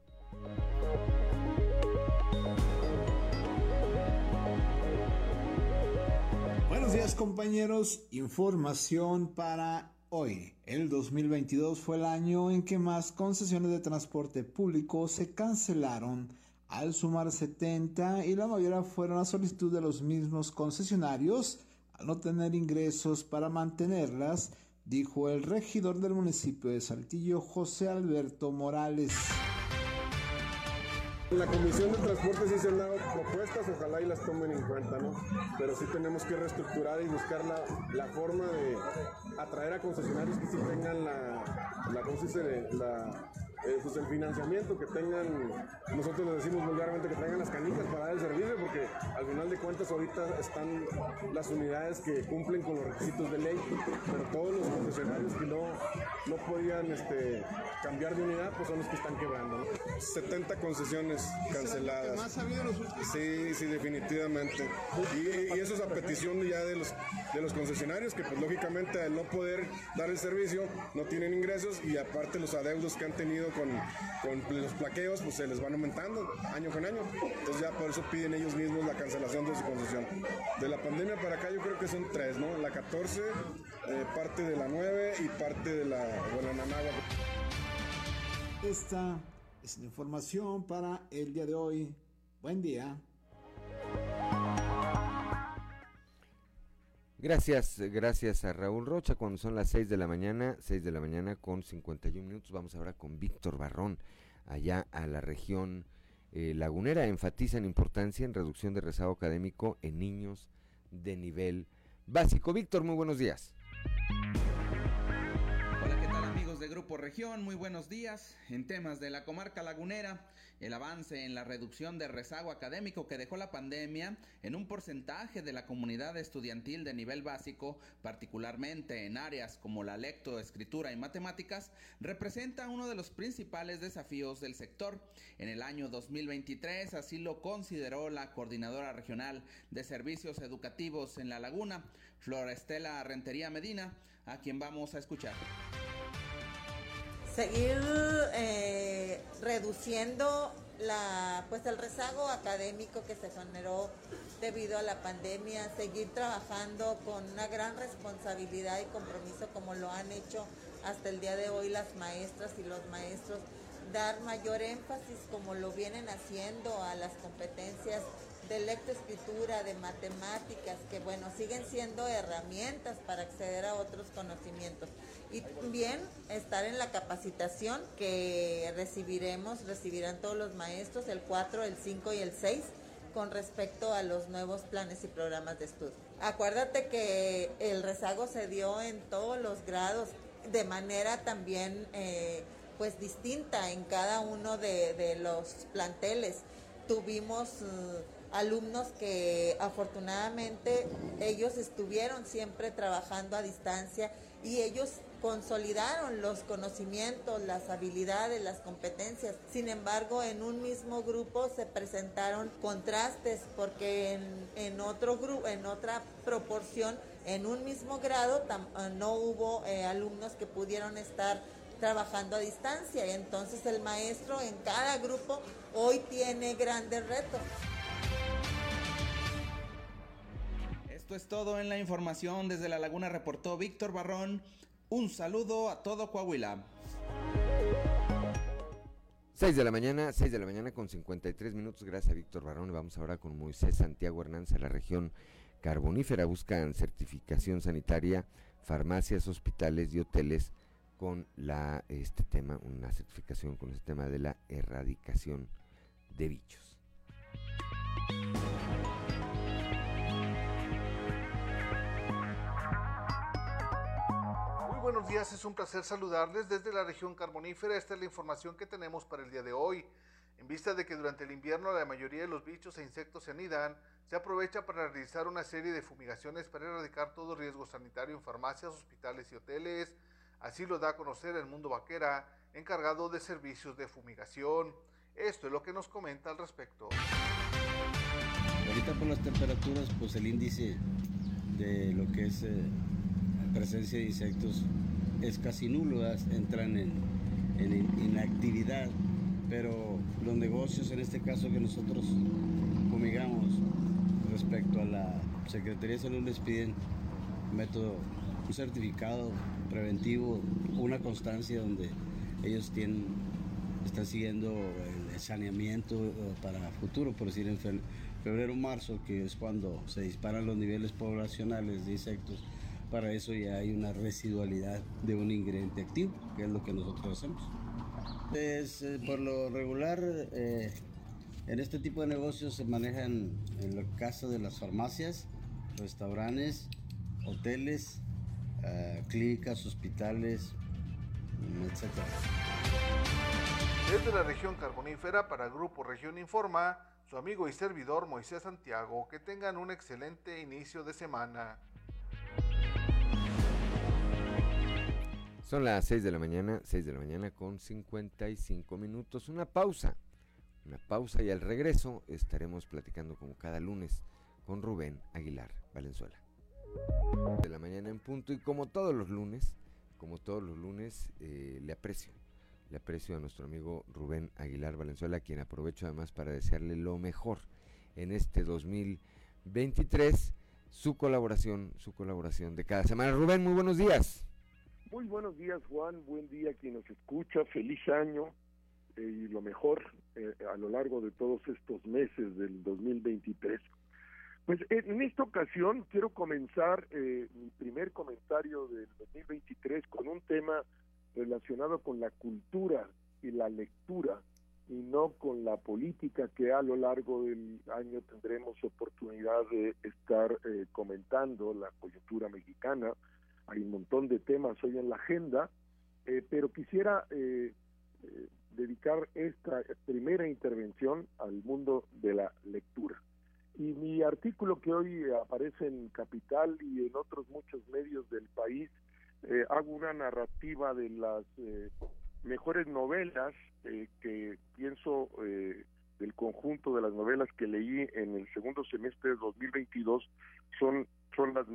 Buenos días compañeros, información para Hoy, el 2022 fue el año en que más concesiones de transporte público se cancelaron al sumar 70 y la mayoría fueron a solicitud de los mismos concesionarios al no tener ingresos para mantenerlas, dijo el regidor del municipio de Saltillo, José Alberto Morales. La Comisión de Transporte sí se han dado propuestas, ojalá y las tomen en cuenta, ¿no? Pero sí tenemos que reestructurar y buscar la, la forma de atraer a concesionarios que sí tengan la, la, ¿cómo se dice? la eh, pues el financiamiento que tengan, nosotros le decimos vulgarmente que tengan las canicas para dar el servicio, porque al final de cuentas ahorita están las unidades que cumplen con los requisitos de ley, pero todos los concesionarios que no, no podían este, cambiar de unidad, pues son los que están quebrando. 70 concesiones canceladas. ¿Más ha habido los últimos? Sí, sí, definitivamente. Y, eso es a petición ya de los, de los concesionarios, que pues lógicamente al no poder dar el servicio, no tienen ingresos y aparte los adeudos que han tenido con, los plaqueos, pues se les van aumentando año con año. Entonces ya por eso piden ellos mismos la cancelación de su concesión. De la pandemia para acá yo creo que son tres, ¿no? La 14, eh, parte de la 9 y parte de la, de la. Esta es la información para el día de hoy. Buen día. Gracias, gracias a Raúl Rocha. Cuando son las 6 de la mañana, 6 de la mañana con 51 minutos, vamos ahora con Víctor Barrón, allá a la región eh, lagunera. Enfatizan importancia en reducción de rezago académico en niños de nivel básico. Víctor, muy buenos días. Grupo Región? Muy buenos días. En temas de la comarca lagunera, el avance en la reducción de rezago académico que dejó la pandemia en un porcentaje de la comunidad estudiantil de nivel básico, particularmente en áreas como la lectoescritura y matemáticas, representa uno de los principales desafíos del sector. En el año 2023 así lo consideró la coordinadora regional de servicios educativos en La Laguna, Florestela Rentería Medina, a quien vamos a escuchar seguir eh, reduciendo la, pues el rezago académico que se generó debido a la pandemia, seguir trabajando con una gran responsabilidad y compromiso como lo han hecho hasta el día de hoy las maestras y los maestros, dar mayor énfasis como lo vienen haciendo a las competencias de lectoescritura, de matemáticas, que bueno, siguen siendo herramientas para acceder a otros conocimientos. Y también estar en la capacitación que recibiremos, recibirán todos los maestros el 4, el 5 y el 6 con respecto a los nuevos planes y programas de estudio. Acuérdate que el rezago se dio en todos los grados de manera también eh, pues distinta en cada uno de, los planteles. Tuvimos... Uh, alumnos que afortunadamente ellos estuvieron siempre trabajando a distancia y ellos consolidaron los conocimientos, las habilidades, las competencias. Sin embargo, en un mismo grupo se presentaron contrastes porque en, otro grupo, en otra proporción, en un mismo grado eh, no hubo eh, alumnos que pudieron estar trabajando a distancia. Entonces el maestro en cada grupo hoy tiene grandes retos. Esto es todo en la información. Desde La Laguna reportó Víctor Barrón. Un saludo a todo Coahuila. 6 de la mañana, 6 de la mañana con 53 minutos. Gracias a Víctor Barrón. Vamos ahora con Moisés Santiago Hernández de la región carbonífera. Buscan certificación sanitaria, farmacias, hospitales y hoteles con este tema, una certificación con este tema de la erradicación de bichos buenos días, es un placer saludarles desde la región carbonífera. Esta es la información que tenemos para el día de hoy. En vista de que durante el invierno la mayoría de los bichos e insectos se anidan, se aprovecha para realizar una serie de fumigaciones para erradicar todo riesgo sanitario en farmacias, hospitales y hoteles. Así lo da a conocer el mundo vaquera, encargado de servicios de fumigación. Esto es lo que nos comenta al respecto. Ahorita por las temperaturas, pues el índice de lo que es eh, presencia de insectos es casi nulo, entran en, inactividad, pero los negocios, en este caso que nosotros fumigamos respecto a la Secretaría de Salud, les piden método, un certificado preventivo, una constancia donde ellos tienen, están siguiendo el saneamiento eh, para futuro, por decir en febrero marzo, que es cuando se disparan los niveles poblacionales de insectos para eso ya hay una residualidad de un ingrediente activo, que es lo que nosotros hacemos. Es, eh, por lo regular, eh, en este tipo de negocios se manejan en el caso de las farmacias, restaurantes, hoteles, eh, clínicas, hospitales, etc. Desde la región carbonífera para el Grupo Región Informa, su amigo y servidor Moisés Santiago, que tengan un excelente inicio de semana. Son las 6 de la mañana, 6 de la mañana con 55 minutos. Una pausa, una pausa y al regreso estaremos platicando como cada lunes con Rubén Aguilar Valenzuela. De la mañana en punto y como todos los lunes, como todos los lunes, eh, le aprecio, le aprecio a nuestro amigo Rubén Aguilar Valenzuela, quien aprovecho además para desearle lo mejor en este 2023, su colaboración, su colaboración de cada semana. Rubén, muy buenos días. Muy buenos días, Juan. Buen día quien nos escucha. Feliz año eh, y lo mejor eh, a lo largo de todos estos meses del 2023. Pues en esta ocasión quiero comenzar eh, mi primer comentario del 2023 con un tema relacionado con la cultura y la lectura y no con la política que a lo largo del año tendremos oportunidad de estar eh, comentando, la coyuntura mexicana. Hay un montón de temas hoy en la agenda, eh, pero quisiera eh, dedicar esta primera intervención al mundo de la lectura. Y mi artículo que hoy aparece en Capital y en otros muchos medios del país, hago una narrativa de las mejores novelas eh, que pienso eh, del conjunto de las novelas que leí en el segundo semestre de 2022 son son las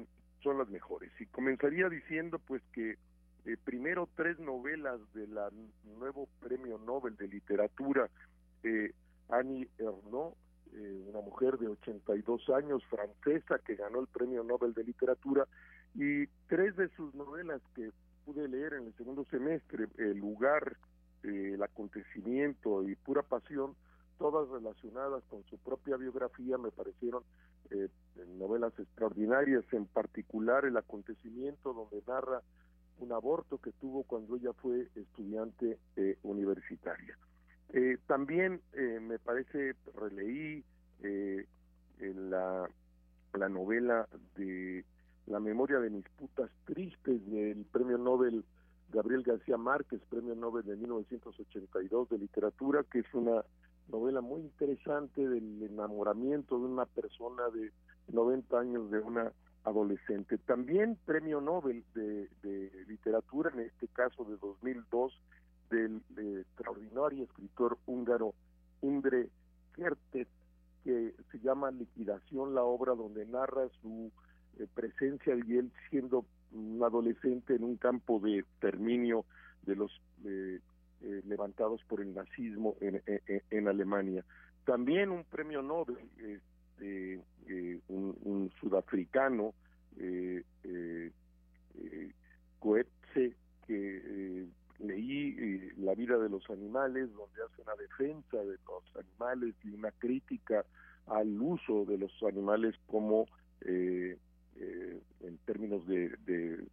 son las mejores. Y comenzaría diciendo pues que eh, primero tres novelas del nuevo premio Nobel de literatura Annie Ernaux una mujer de 82 años francesa que ganó el premio Nobel de literatura y tres de sus novelas que pude leer en el segundo semestre, El lugar, eh, el acontecimiento y pura pasión, todas relacionadas con su propia biografía, me parecieron eh, novelas extraordinarias, en particular El acontecimiento, donde narra un aborto que tuvo cuando ella fue estudiante eh, universitaria. también me parece, releí la, la novela de la memoria de mis putas tristes del premio Nobel Gabriel García Márquez, premio Nobel de 1982 de literatura, que es una novela muy interesante del enamoramiento de una persona de 90 años de una adolescente. También premio Nobel de, literatura, en este caso de 2002, del extraordinario escritor húngaro Indre Kertész, que se llama Liquidación, la obra donde narra su eh, presencia y él siendo un adolescente en un campo de exterminio de los eh, eh, levantados por el nazismo en, en, Alemania. También un premio Nobel, este, un, sudafricano, eh, Coetze, que leí La vida de los animales, donde hace una defensa de los animales y una crítica al uso de los animales como eh, eh, en términos de,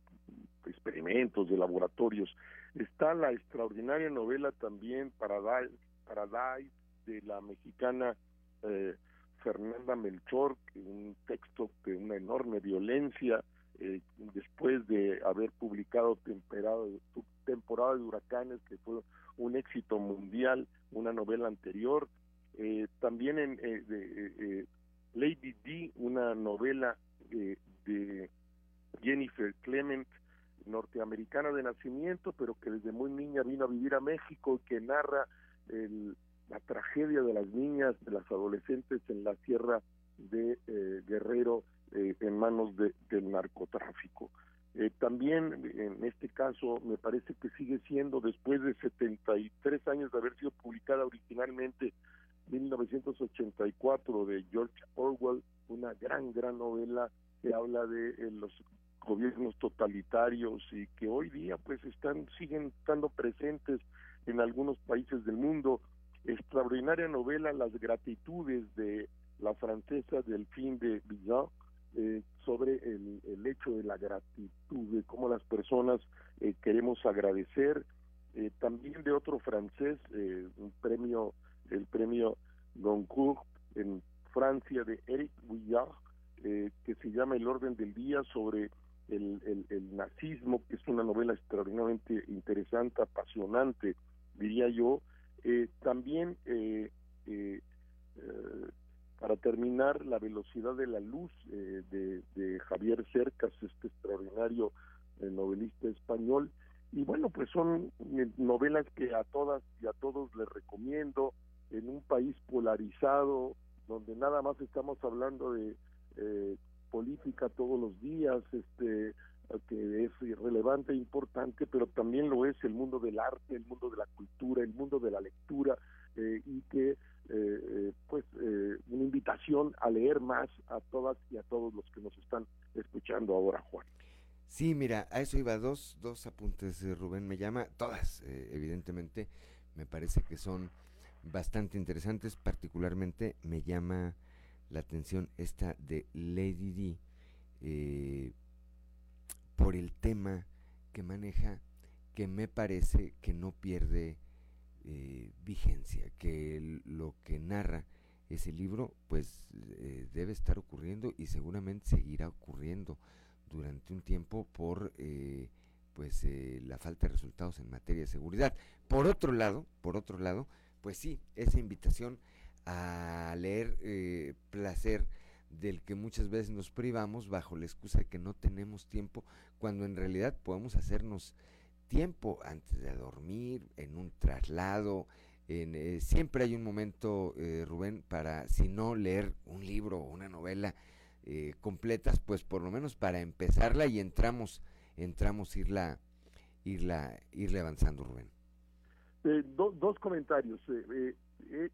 experimentos, de laboratorios. Está la extraordinaria novela también Paradise, Paradise de la mexicana eh, Fernanda Melchor, un texto de una enorme violencia, eh, después de haber publicado temporada de huracanes, que fue un éxito mundial, una novela anterior. también en Lady D, una novela de Jennifer Clement, norteamericana de nacimiento, pero que desde muy niña vino a vivir a México y que narra la tragedia de las niñas, de las adolescentes en la sierra de eh, Guerrero eh, en manos del narcotráfico. Eh, también en este caso me parece que sigue siendo, después de 73 años de haber sido publicada originalmente 1984 de George Orwell, una gran, gran novela que habla de eh, los gobiernos totalitarios y que hoy día pues están siguen estando presentes en algunos países del mundo. Extraordinaria novela Las gratitudes de la francesa fin de Villon eh, sobre el, hecho de la gratitud, de cómo las personas eh, queremos agradecer. Eh, también de otro francés, un premio, el premio Goncourt en Francia de Eric Vuillard, eh, que se llama El orden del día sobre el, nazismo, que es una novela extraordinariamente interesante, apasionante, diría yo. Eh, también, eh, para terminar, La velocidad de la luz de, de, Javier Cercas, este extraordinario novelista español. Y bueno, pues son novelas que a todas y a todos les recomiendo en un país polarizado, donde nada más estamos hablando de eh, política todos los días, este que es relevante e importante, pero también lo es el mundo del arte, el mundo de la cultura, el mundo de la lectura, eh, y que, eh, eh, pues, una invitación a leer más a todas y a todos los que nos están escuchando ahora, Juan. Sí, mira, a eso iba dos, dos apuntes, Rubén, me llama, todas, evidentemente, me parece que son bastante interesantes, particularmente me llama la atención esta de Lady D eh, por el tema que maneja que me parece que no pierde eh, vigencia, que lo que narra ese libro pues eh, debe estar ocurriendo y seguramente seguirá ocurriendo durante un tiempo por pues la falta de resultados en materia de seguridad. Por otro lado, por otro lado, pues sí, esa invitación a leer placer del que muchas veces nos privamos bajo la excusa de que no tenemos tiempo, cuando en realidad podemos hacernos tiempo antes de dormir, en un traslado. En, eh, siempre hay un momento, eh, Rubén, para, si no leer un libro o una novela eh, completas, pues por lo menos para empezarla y entramos, entramos irla, irla, irle avanzando, Rubén. dos comentarios.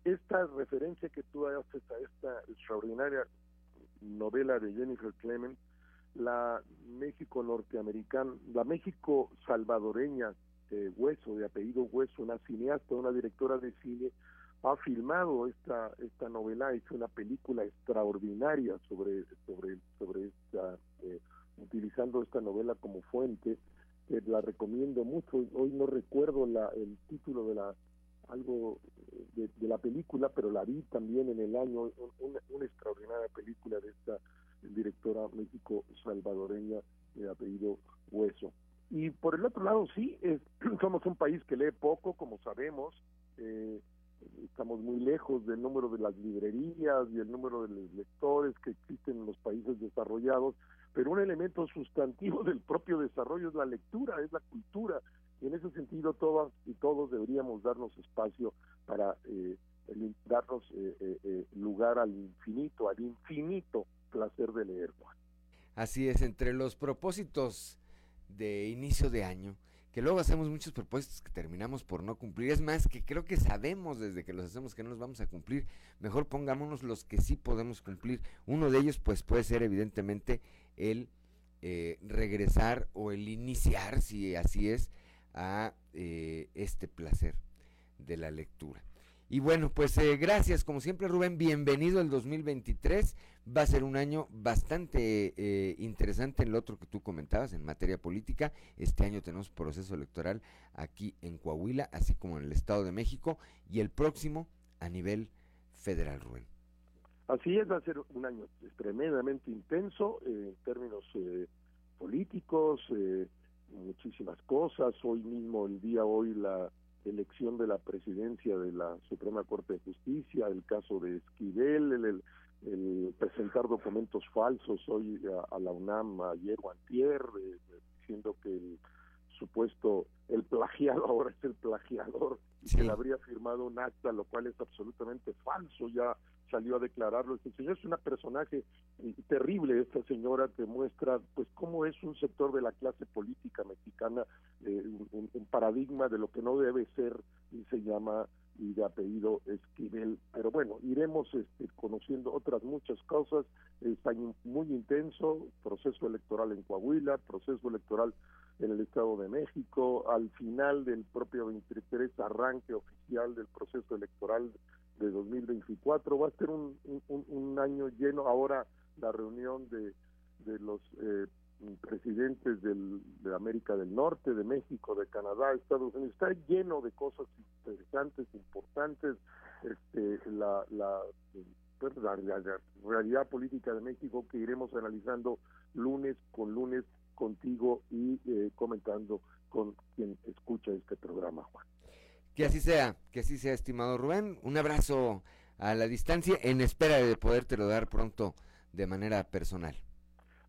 Esta referencia que tú haces a esta extraordinaria novela de Jennifer Clement la México norteamericana, la México salvadoreña de Hueso, de apellido Hueso, una cineasta, una directora de cine, ha filmado esta esta novela, hecho una película extraordinaria sobre sobre sobre esta eh, utilizando esta novela como fuente, que la recomiendo mucho. Hoy no recuerdo la, el título de la algo de, la película, pero la vi también en el año, una, una extraordinaria película de esta directora México salvadoreña de apellido Hueso. Y por el otro lado, sí, [CLEARS THROAT] somos un país que lee poco, como sabemos, eh, estamos muy lejos del número de las librerías y el número de lectores que existen en los países desarrollados, pero un elemento sustantivo [LAUGHS] del propio desarrollo es la lectura, es la cultura. Y en ese sentido, todas y todos deberíamos darnos espacio para eh, darnos eh, eh, lugar al infinito, al infinito placer de leer, Así es, entre los propósitos de inicio de año, que luego hacemos muchos propósitos que terminamos por no cumplir, es más que creo que sabemos desde que los hacemos que no los vamos a cumplir, mejor pongámonos los que sí podemos cumplir. Uno de ellos pues puede ser evidentemente el regresar o el iniciar, si así es, a eh, este placer de la lectura. Y bueno, pues eh, gracias, como siempre Rubén, bienvenido el 2023. Va a ser un año bastante eh, interesante en lo otro que tú comentabas, en materia política. Este año tenemos proceso electoral aquí en Coahuila, así como en el Estado de México, y el próximo a nivel federal, Rubén. Así es, va a ser un año tremendamente intenso eh, en términos políticos, muchísimas cosas. Hoy mismo, el día hoy, la elección de la presidencia de la Suprema Corte de Justicia, el caso de Esquivel, el, el, presentar documentos falsos hoy a, la UNAM ayer o antier, eh, diciendo que el supuesto, el plagiado [LAUGHS] ahora es el plagiador, y que le habría firmado un acta, lo cual es absolutamente falso, ya salió a declararlo. Este señor es una personaje eh, terrible, esta señora que muestra pues cómo es un sector de la clase política mexicana, eh, un, paradigma de lo que no debe ser y se llama y de apellido Esquivel. Pero bueno, iremos este, conociendo otras muchas cosas. Está muy intenso, proceso electoral en Coahuila, proceso electoral en el Estado de México, al final del propio 23 arranque oficial del proceso electoral de 2024. Va a ser un, un, año lleno. Ahora la reunión de, de los eh, presidentes del, de América del Norte, de México, de Canadá, Estados Unidos, está lleno de cosas interesantes, importantes. Este, la, la, pues, la, realidad política de México que iremos analizando lunes con lunes contigo y eh, comentando con quien escucha este programa, Juan. Que así sea, que así sea, estimado Rubén. Un abrazo a la distancia en espera de podértelo dar pronto de manera personal.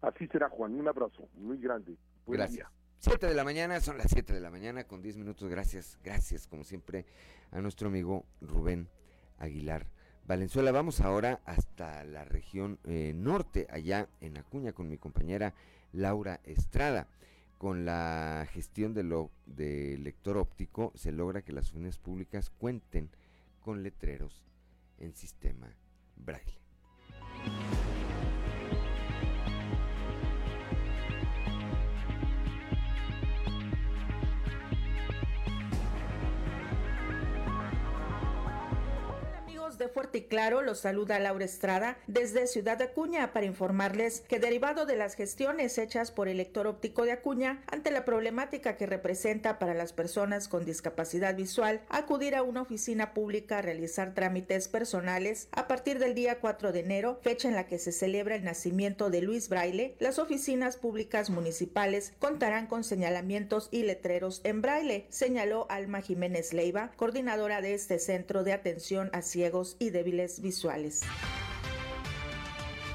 Así será, Juan. Un abrazo muy grande. gracias. Siete de la mañana, son las siete de la mañana con diez minutos. Gracias, gracias, como siempre, a nuestro amigo Rubén Aguilar Valenzuela. Vamos ahora hasta la región eh, norte, allá en Acuña, con mi compañera Laura Estrada con la gestión de lo, de lector óptico se logra que las unidades públicas cuenten con letreros en sistema braille. Fuerte y Claro, los saluda Laura Estrada desde Ciudad de Acuña para informarles que derivado de las gestiones hechas por el lector óptico de Acuña ante la problemática que representa para las personas con discapacidad visual acudir a una oficina pública a realizar trámites personales a partir del día 4 de enero, fecha en la que se celebra el nacimiento de Luis Braille, las oficinas públicas municipales contarán con señalamientos y letreros en braille, señaló Alma Jiménez Leiva, coordinadora de este centro de atención a ciegos y débiles visuales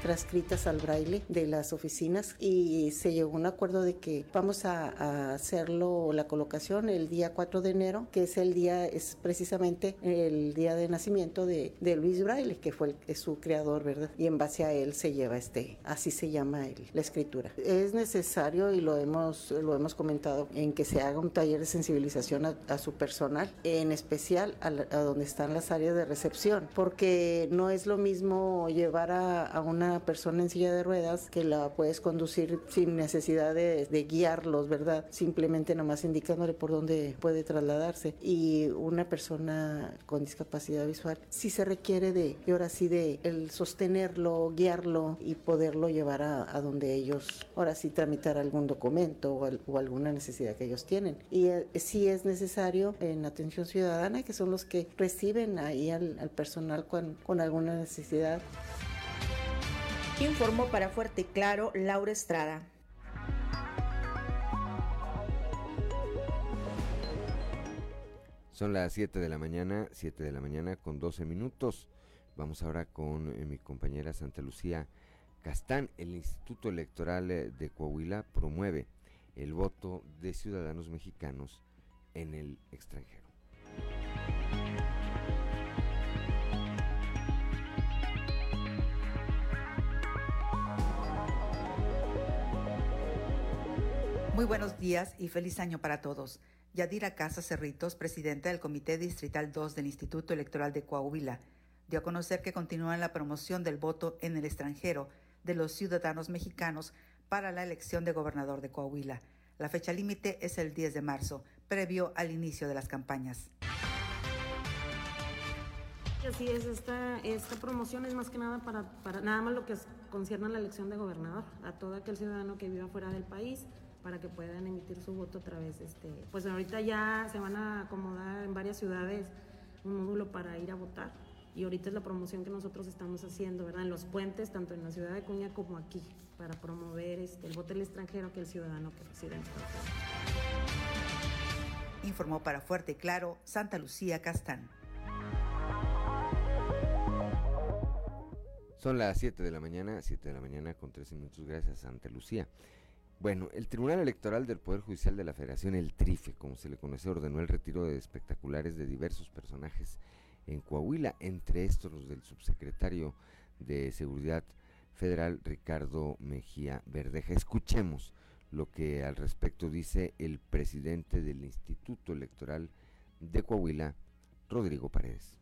transcritas al braille de las oficinas y se llegó a un acuerdo de que vamos a, hacerlo la colocación el día 4 de enero, que es el día, es precisamente el día de nacimiento de, de Luis Braille, que fue el, su creador, ¿verdad? Y en base a él se lleva este, así se llama el, la escritura. Es necesario y lo hemos, lo hemos comentado en que se haga un taller de sensibilización a, su personal, en especial a, donde están las áreas de recepción, porque no es lo mismo llevar a, a una persona en silla de ruedas que la puedes conducir sin necesidad de, guiarlos, ¿verdad? Simplemente nomás indicándole por dónde puede trasladarse. Y una persona con discapacidad visual sí se requiere de, y ahora sí, de el sostenerlo, guiarlo y poderlo llevar a, donde ellos, ahora sí, tramitar algún documento o, alguna necesidad que ellos tienen. Y eh, sí es necesario en atención ciudadana, que son los que reciben ahí al, personal con, con alguna necesidad. Informó para Fuerte y Claro Laura Estrada. Son las 7 de la mañana, 7 de la mañana con 12 minutos. Vamos ahora con eh, mi compañera Santa Lucía Castán. El Instituto Electoral eh, de Coahuila promueve el voto de ciudadanos mexicanos en el extranjero. Muy buenos días y feliz año para todos. Yadira Casa Cerritos, presidenta del Comité Distrital 2 del Instituto Electoral de Coahuila, dio a conocer que continúan la promoción del voto en el extranjero de los ciudadanos mexicanos para la elección de gobernador de Coahuila. La fecha límite es el 10 de marzo, previo al inicio de las campañas. Así es, esta, esta promoción es más que nada para, para nada más lo que concierne a la elección de gobernador, a todo aquel ciudadano que viva fuera del país, para que puedan emitir su voto a través, este, pues ahorita ya se van a acomodar en varias ciudades un módulo para ir a votar y ahorita es la promoción que nosotros estamos haciendo, ¿verdad? En los puentes, tanto en la ciudad de Cuña como aquí, para promover este, el voto del extranjero que el ciudadano que reside en Estados Informó para Fuerte y Claro Santa Lucía Castán. Son las 7 de la mañana, 7 de la mañana con 13 minutos, gracias Santa Lucía. Bueno, el Tribunal Electoral del Poder Judicial de la Federación, el TRIFE, como se le conoce, ordenó el retiro de espectaculares de diversos personajes en Coahuila, entre estos los del subsecretario de Seguridad Federal, Ricardo Mejía Verdeja. Escuchemos lo que al respecto dice el presidente del Instituto Electoral de Coahuila, Rodrigo Paredes.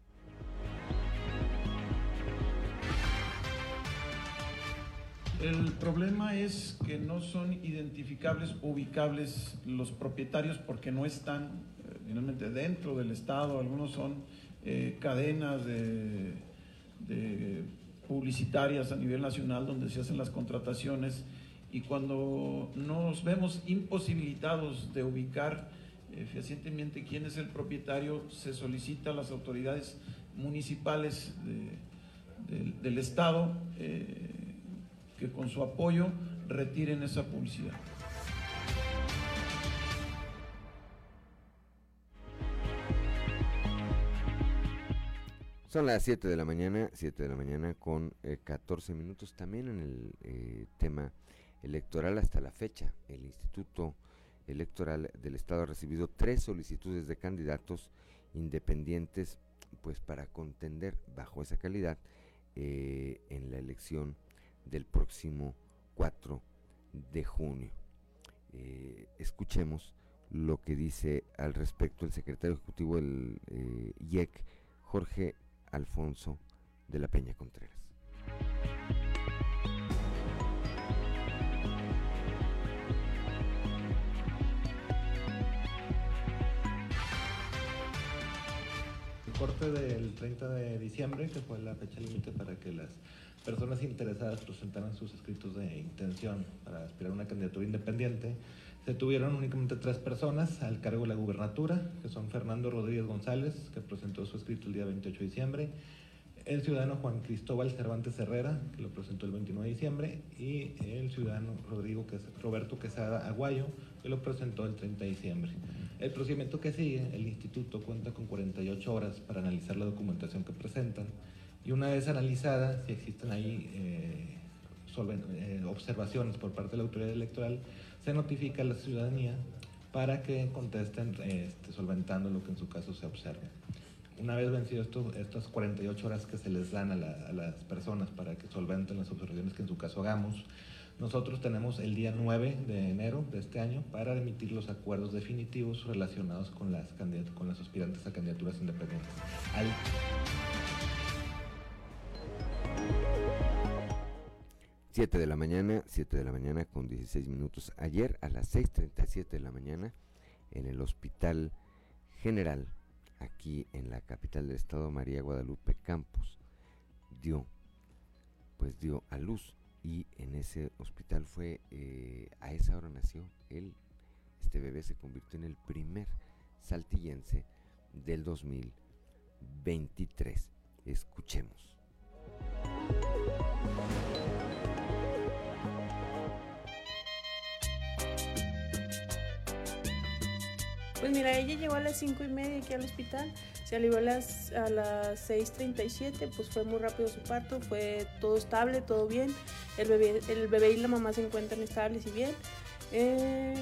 El problema es que no son identificables, ubicables los propietarios porque no están eh, finalmente dentro del Estado. Algunos son eh, cadenas de, publicitarias a nivel nacional donde se hacen las contrataciones y cuando nos vemos imposibilitados de ubicar eh, fehacientemente quién es el propietario, se solicita a las autoridades municipales del Estado que con su apoyo retiren esa publicidad. Son las 7 de la mañana, 7 de la mañana con 14 eh, minutos también en el eh, tema electoral hasta la fecha. El Instituto Electoral del Estado ha recibido tres solicitudes de candidatos independientes pues para contender bajo esa calidad eh, en la elección del próximo 4 de junio. Eh, escuchemos lo que dice al respecto el secretario ejecutivo del eh, IEC, Jorge Alfonso de la Peña Contreras. corte del 30 de diciembre, que fue la fecha límite para que las personas interesadas presentaran sus escritos de intención para aspirar a una candidatura independiente, se tuvieron únicamente tres personas al cargo de la gubernatura, que son Fernando Rodríguez González, que presentó su escrito el día 28 de diciembre, el ciudadano Juan Cristóbal Cervantes Herrera, que lo presentó el 29 de diciembre, y el ciudadano Rodrigo Roberto Quesada Aguayo, que lo presentó el 30 de diciembre. El procedimiento que sigue, el instituto cuenta con 48 horas para analizar la documentación que presentan y una vez analizada, si existen ahí eh, eh, observaciones por parte de la autoridad electoral, se notifica a la ciudadanía para que contesten este, solventando lo que en su caso se observe. Una vez vencido esto, estas 48 horas que se les dan a, las personas para que solventen las observaciones que en su caso hagamos, nosotros tenemos el día 9 de enero de este año para emitir los acuerdos definitivos relacionados con las, con las aspirantes a candidaturas independientes. 7 de la mañana, 7 de la mañana con 16 minutos. Ayer a las 6.37 de la mañana en el Hospital General, aquí en la capital del estado, María Guadalupe Campos, dio, pues dio a luz y en ese hospital fue, eh, a esa hora nació él, este bebé se convirtió en el primer saltillense del 2023. Escuchemos. Pues mira, ella llegó a las 5 y media aquí al hospital, se alivió a las, a las 6.37, pues fue muy rápido su parto, fue todo estable, todo bien, el bebé, el bebé y la mamá se encuentran estables y bien. Eh,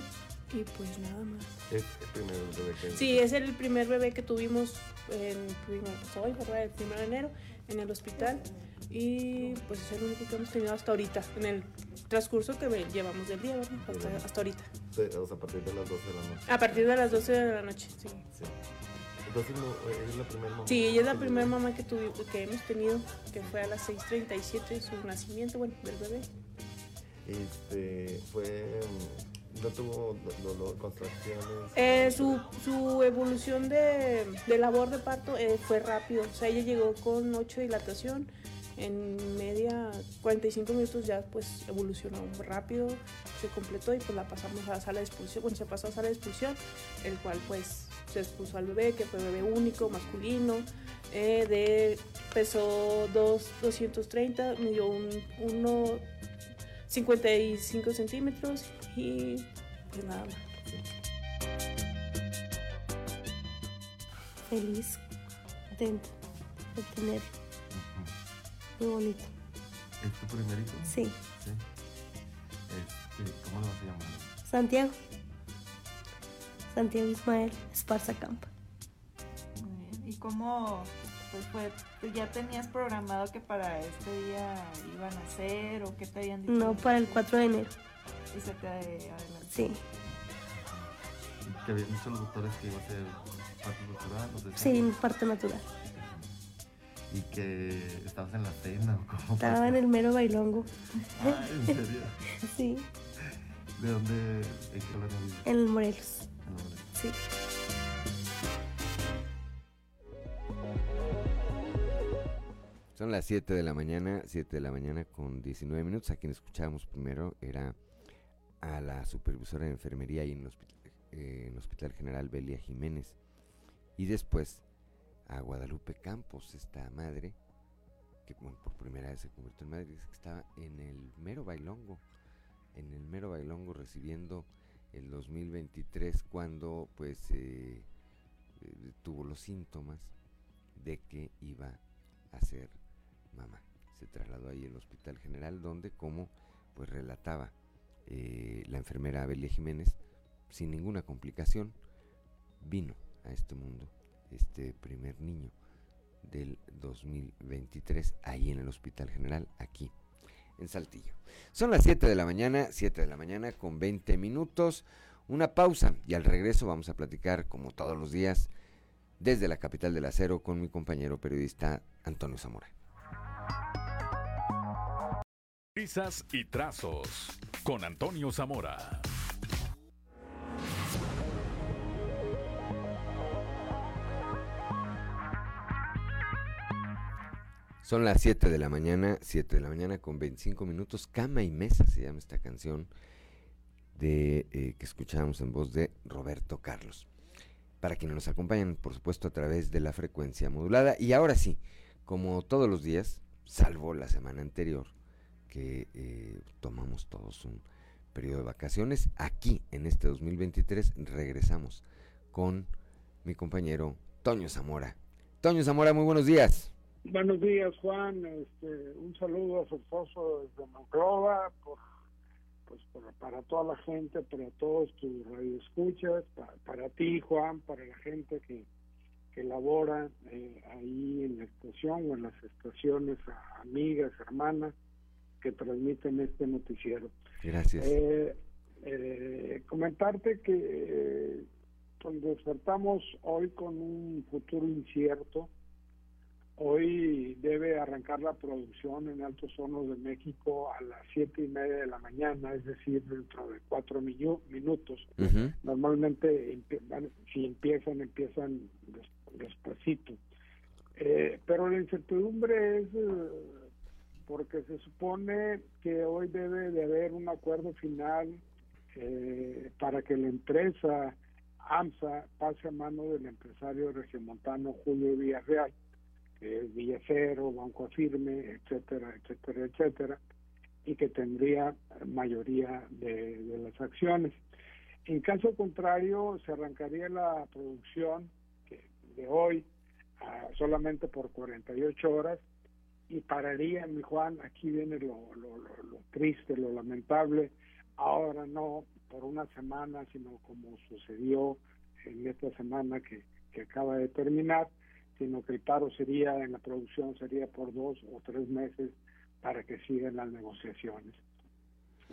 y pues nada más. ¿Es el primer bebé que Sí, es el primer bebé que tuvimos en, hoy, ¿verdad? El 1 de enero en el hospital y pues es el único que hemos tenido hasta ahorita, en el transcurso que llevamos del día, Hasta, hasta ahorita. O sea, a partir de las 12 de la noche. A partir de las 12 de la noche, sí. sí. Entonces, ¿ella es la primera mamá? Sí, ella es la primera mamá que, tuvimos, que hemos tenido, que fue a las 6.37 su nacimiento, bueno, del bebé. Este, fue ¿No tuvo dolor, contracciones? Eh, su, su evolución de, de, labor de parto eh, fue rápido. O sea, ella llegó con 8 dilatación. En media, 45 minutos ya pues evolucionó rápido, se completó y pues la pasamos a la sala de expulsión. Bueno, se pasó a la sala de expulsión, el cual pues se expuso al bebé, que fue bebé único, masculino. Eh, de, pesó 2, 230, midió un, uno 55 centímetros y pues nada más. Feliz, atenta de tener. Muy bonito. ¿Es tu primerito? Sí. sí. Este, ¿Cómo lo vas a llamar? Santiago. Santiago Ismael Esparza Campa. Muy bien. ¿Y cómo pues ¿ya tenías programado que para este día iban a hacer o qué te habían dicho? No, para el 4 de enero. ¿Y se te adelantó? Sí. ¿Que habían dicho los doctores que iba a ser parte natural? Sí, parte natural. ¿Y que estabas en la cena o cómo? Estaba en el mero bailongo. Ah, ¿en serio? [LAUGHS] sí. ¿De dónde? ¿En qué lugar En el Morelos. En Morelos. Sí. Son las 7 de la mañana, 7 de la mañana con 19 minutos. A quien escuchábamos primero era a la supervisora de enfermería y en el hospital, eh, en el hospital General Belia Jiménez. Y después a Guadalupe Campos, esta madre, que por primera vez se convirtió en madre, que estaba en el mero bailongo, en el mero bailongo recibiendo el 2023 cuando pues eh, eh, tuvo los síntomas de que iba a ser mamá. Se trasladó ahí al Hospital General donde, como pues relataba eh, la enfermera Abelia Jiménez, sin ninguna complicación, vino a este mundo este primer niño del 2023 ahí en el Hospital General, aquí en Saltillo. Son las 7 de la mañana, 7 de la mañana con 20 minutos. Una pausa y al regreso vamos a platicar como todos los días desde la capital del acero con mi compañero periodista Antonio Zamora. Risas y trazos con Antonio Zamora. Son las 7 de la mañana, 7 de la mañana con 25 minutos. Cama y mesa se llama esta canción de eh, que escuchábamos en voz de Roberto Carlos. Para quienes nos acompañan, por supuesto, a través de la frecuencia modulada. Y ahora sí, como todos los días, salvo la semana anterior, que eh, tomamos todos un periodo de vacaciones, aquí en este 2023 regresamos con mi compañero Toño Zamora. Toño Zamora, muy buenos días. Buenos días, Juan. Este, un saludo afectuoso desde Monclova por, pues, para toda la gente, para todos tus radioescuchas, para, para ti, Juan, para la gente que, que labora eh, ahí en la estación o en las estaciones, amigas, hermanas que transmiten este noticiero. Gracias. Eh, eh, comentarte que pues, despertamos hoy con un futuro incierto Hoy debe arrancar la producción en Altos Hornos de México a las siete y media de la mañana, es decir, dentro de cuatro minutos. Normalmente, si empiezan, empiezan despacito. Eh, pero la incertidumbre es eh, porque se supone que hoy debe de haber un acuerdo final eh, para que la empresa AMSA pase a mano del empresario regiomontano Julio Villarreal que es Villacero, Banco Afirme, etcétera, etcétera, etcétera, y que tendría mayoría de, las acciones. En caso contrario, se arrancaría la producción de hoy solamente por 48 horas y pararía, mi Juan, aquí viene lo, lo, lo, triste, lo lamentable, ahora no por una semana, sino como sucedió en esta semana que, que acaba de terminar, sino que el paro sería en la producción sería por dos o tres meses para que sigan las negociaciones.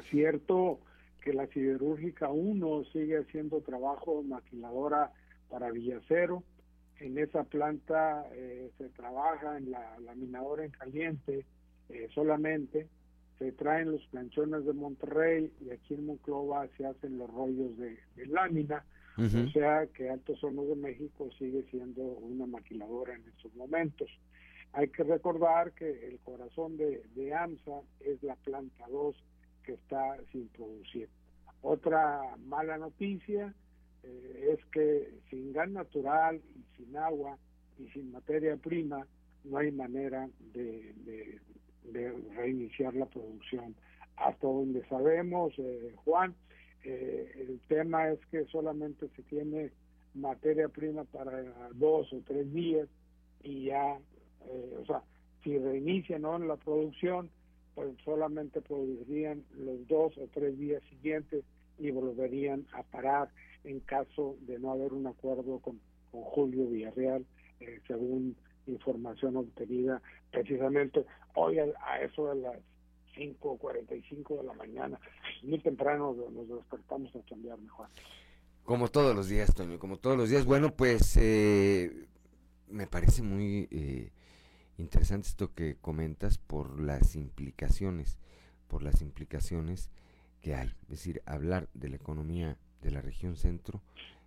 Cierto que la siderúrgica 1 sigue haciendo trabajo maquiladora para Villacero. En esa planta eh, se trabaja en la laminadora en caliente eh, solamente. Se traen los planchones de Monterrey y aquí en Monclova se hacen los rollos de lámina o sea que Altos Hornos de México sigue siendo una maquiladora en estos momentos. Hay que recordar que el corazón de, AMSA es la planta 2 que está sin producir. Otra mala noticia eh, es que sin gas natural y sin agua y sin materia prima no hay manera de, reiniciar la producción. Hasta donde sabemos, eh, Juan, eh, el tema es que solamente se tiene materia prima para dos o tres días y ya, eh, o sea, si reinician ¿no? la producción, pues solamente producirían los dos o tres días siguientes y volverían a parar en caso de no haber un acuerdo con, con Julio Villarreal, eh, según información obtenida precisamente hoy a, a eso de las 5.45 de la mañana. Muy temprano nos despertamos a cambiar mejor. Como todos los días, Toño, como todos los días. Bueno, pues eh, me parece muy eh, interesante esto que comentas por las implicaciones, por las implicaciones que hay. Es decir, hablar de la economía de la región centro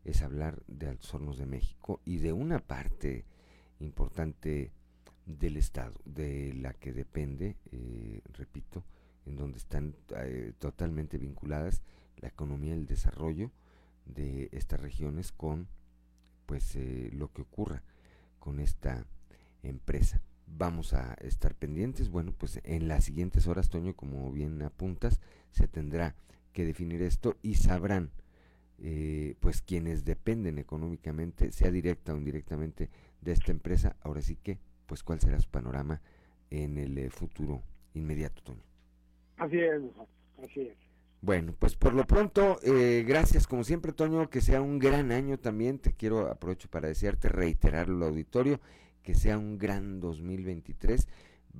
es hablar de Altos Hornos de México y de una parte importante del Estado, de la que depende, eh, repito, en donde están eh, totalmente vinculadas la economía y el desarrollo de estas regiones con pues eh, lo que ocurra con esta empresa. Vamos a estar pendientes, bueno, pues en las siguientes horas, Toño, como bien apuntas, se tendrá que definir esto y sabrán pues quienes dependen económicamente, sea directa o indirectamente, de esta empresa, ahora sí que pues cuál será su panorama en el eh, futuro inmediato, Toño. Así es, así es. Bueno, pues por lo pronto, eh, gracias como siempre, Toño, que sea un gran año también. Te quiero aprovecho para desearte, reiterarlo al auditorio, que sea un gran 2023.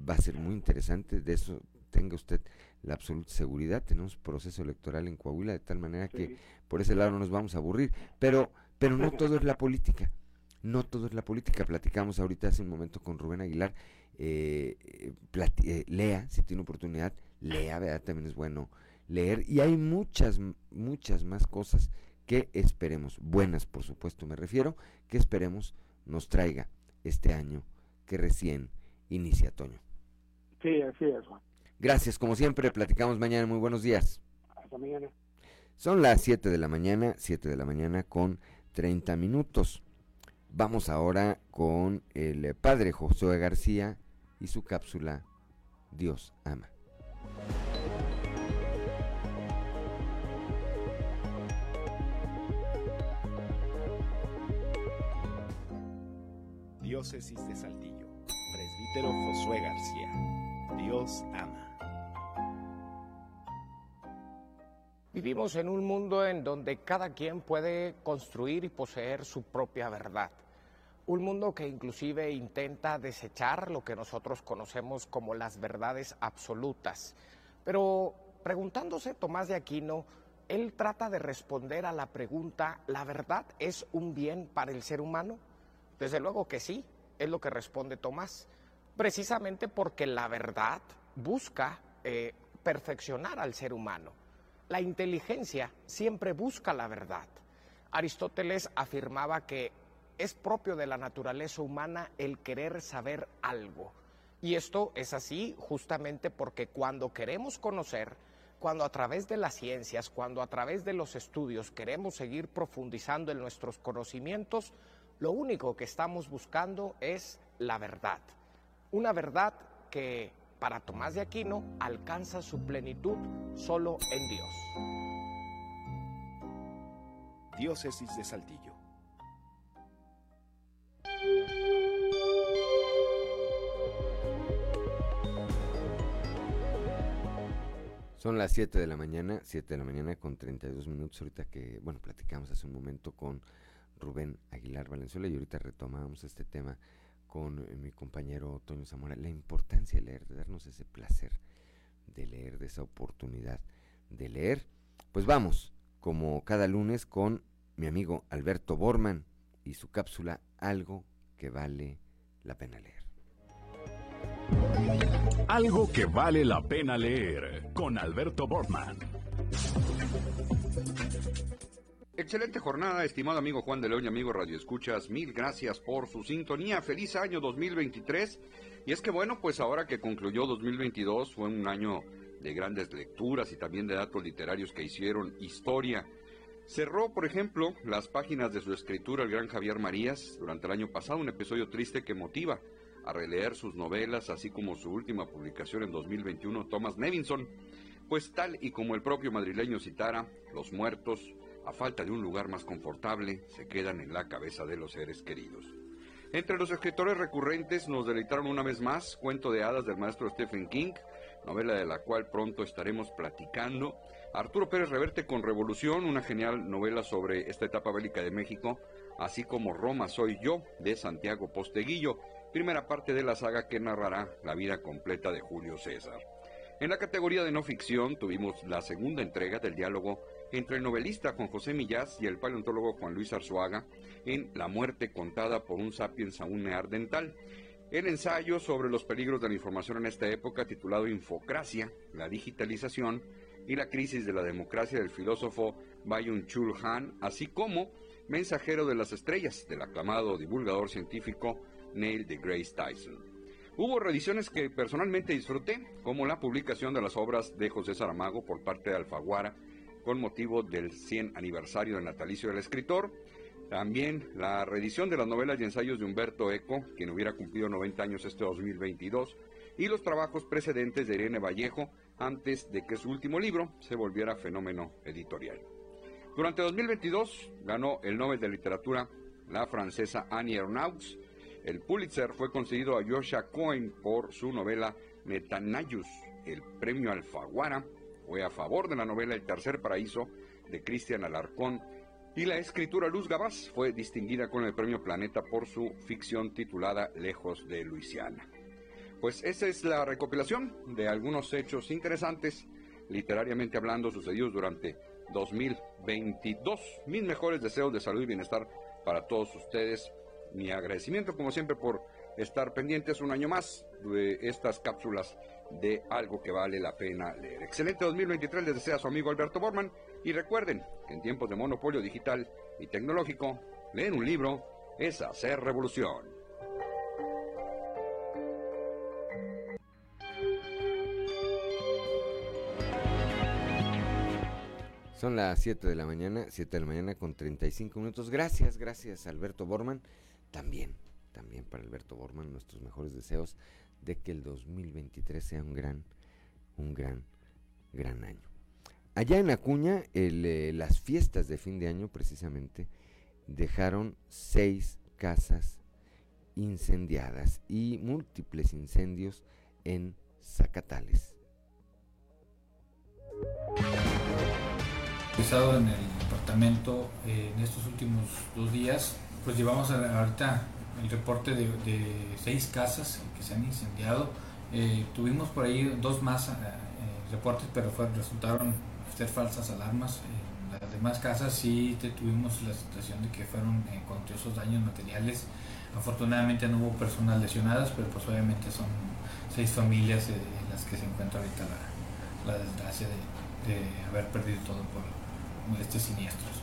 Va a ser muy interesante, de eso tenga usted la absoluta seguridad. Tenemos proceso electoral en Coahuila, de tal manera que por ese lado no nos vamos a aburrir. Pero, pero no todo es la política no todo es la política. Platicamos ahorita hace un momento con Rubén Aguilar. Eh, eh, lea, si tiene oportunidad, lea, ¿verdad? También es bueno leer. Y hay muchas, muchas más cosas que esperemos, buenas por supuesto me refiero, que esperemos nos traiga este año que recién inicia, Toño. Sí, así es, Juan. Gracias, como siempre, platicamos mañana. Muy buenos días. Hasta mañana. Son las 7 de la mañana, 7 de la mañana con 30 minutos. Vamos ahora con el padre Josué García y su cápsula Dios ama. Diócesis de Saltillo. Presbítero Josué García. Dios ama. Vivimos en un mundo en donde cada quien puede construir y poseer su propia verdad. Un mundo que inclusive intenta desechar lo que nosotros conocemos como las verdades absolutas. Pero preguntándose Tomás de Aquino, él trata de responder a la pregunta, ¿la verdad es un bien para el ser humano? Desde luego que sí, es lo que responde Tomás, precisamente porque la verdad busca eh, perfeccionar al ser humano. La inteligencia siempre busca la verdad. Aristóteles afirmaba que es propio de la naturaleza humana el querer saber algo. Y esto es así justamente porque cuando queremos conocer, cuando a través de las ciencias, cuando a través de los estudios queremos seguir profundizando en nuestros conocimientos, lo único que estamos buscando es la verdad. Una verdad que para Tomás de Aquino alcanza su plenitud solo en Dios. Diócesis de Saltillo. Son las 7 de la mañana, 7 de la mañana con 32 minutos. Ahorita que, bueno, platicamos hace un momento con Rubén Aguilar Valenzuela y ahorita retomamos este tema con eh, mi compañero Toño Zamora. La importancia de leer, de darnos ese placer de leer, de esa oportunidad de leer. Pues vamos, como cada lunes, con mi amigo Alberto Borman y su cápsula Algo que vale la pena leer. Algo que vale la pena leer con Alberto Borman. Excelente jornada, estimado amigo Juan de León y amigo Radio Escuchas. Mil gracias por su sintonía. Feliz año 2023. Y es que bueno, pues ahora que concluyó 2022 fue un año de grandes lecturas y también de datos literarios que hicieron historia. Cerró, por ejemplo, las páginas de su escritura el gran Javier Marías durante el año pasado, un episodio triste que motiva a releer sus novelas, así como su última publicación en 2021, Thomas Nevinson. Pues tal y como el propio madrileño citara, los muertos, a falta de un lugar más confortable, se quedan en la cabeza de los seres queridos. Entre los escritores recurrentes nos deleitaron una vez más Cuento de Hadas del maestro Stephen King, novela de la cual pronto estaremos platicando. Arturo Pérez Reverte con Revolución, una genial novela sobre esta etapa bélica de México, así como Roma Soy Yo, de Santiago Posteguillo, primera parte de la saga que narrará la vida completa de Julio César. En la categoría de no ficción tuvimos la segunda entrega del diálogo entre el novelista Juan José Millás y el paleontólogo Juan Luis Arzuaga en La muerte contada por un sapiens aún neardental. El ensayo sobre los peligros de la información en esta época, titulado Infocracia, la digitalización y la crisis de la democracia del filósofo Byung Chul Han, así como Mensajero de las Estrellas, del aclamado divulgador científico Neil deGrasse Tyson. Hubo reediciones que personalmente disfruté, como la publicación de las obras de José Saramago por parte de Alfaguara, con motivo del 100 aniversario del natalicio del escritor, también la reedición de las novelas y ensayos de Humberto Eco, quien hubiera cumplido 90 años este 2022, y los trabajos precedentes de Irene Vallejo antes de que su último libro se volviera fenómeno editorial. Durante 2022 ganó el Nobel de Literatura la francesa Annie Ernaux, el Pulitzer fue concedido a Joshua Cohen por su novela Metanayus. El premio Alfaguara fue a favor de la novela El Tercer Paraíso de Cristian Alarcón y la escritura Luz Gabás fue distinguida con el premio Planeta por su ficción titulada Lejos de Luisiana. Pues esa es la recopilación de algunos hechos interesantes, literariamente hablando, sucedidos durante 2022. Mis mejores deseos de salud y bienestar para todos ustedes mi agradecimiento como siempre por estar pendientes un año más de estas cápsulas de algo que vale la pena leer. Excelente 2023 les desea su amigo Alberto Borman y recuerden que en tiempos de monopolio digital y tecnológico, leer un libro es hacer revolución. Son las 7 de la mañana, 7 de la mañana con 35 minutos. Gracias, gracias Alberto Borman. También, también para Alberto Borman, nuestros mejores deseos de que el 2023 sea un gran, un gran, gran año. Allá en Acuña, eh, las fiestas de fin de año precisamente dejaron seis casas incendiadas y múltiples incendios en Zacatales. Estado en el departamento eh, en estos últimos dos días, pues llevamos ahorita el reporte de, seis casas que se han incendiado. Eh, tuvimos por ahí dos más eh, reportes, pero fue, resultaron ser falsas alarmas. En las demás casas sí tuvimos la situación de que fueron esos daños materiales. Afortunadamente no hubo personas lesionadas, pero pues obviamente son seis familias en las que se encuentra ahorita la, la desgracia de, de haber perdido todo por estos siniestros.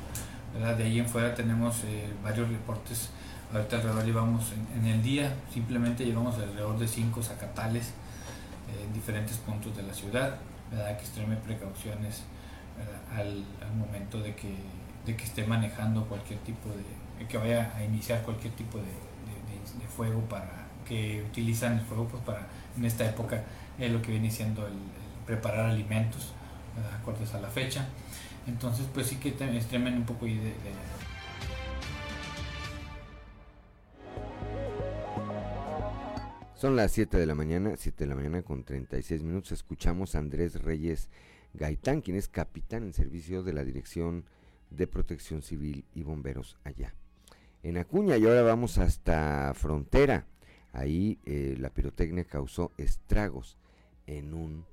De ahí en fuera tenemos eh, varios reportes, ahorita alrededor llevamos en, el día, simplemente llevamos alrededor de cinco zacatales eh, en diferentes puntos de la ciudad, ¿verdad? que extreme precauciones al, momento de que, de que esté manejando cualquier tipo de, que vaya a iniciar cualquier tipo de, fuego para que utilizan el fuego pues para en esta época es lo que viene siendo el, preparar alimentos, acordes a la fecha. Entonces, pues sí que extremen un poco de, de... Son las 7 de la mañana, 7 de la mañana con 36 minutos. Escuchamos a Andrés Reyes Gaitán, quien es capitán en servicio de la Dirección de Protección Civil y Bomberos allá. En Acuña y ahora vamos hasta Frontera. Ahí eh, la pirotecnia causó estragos en un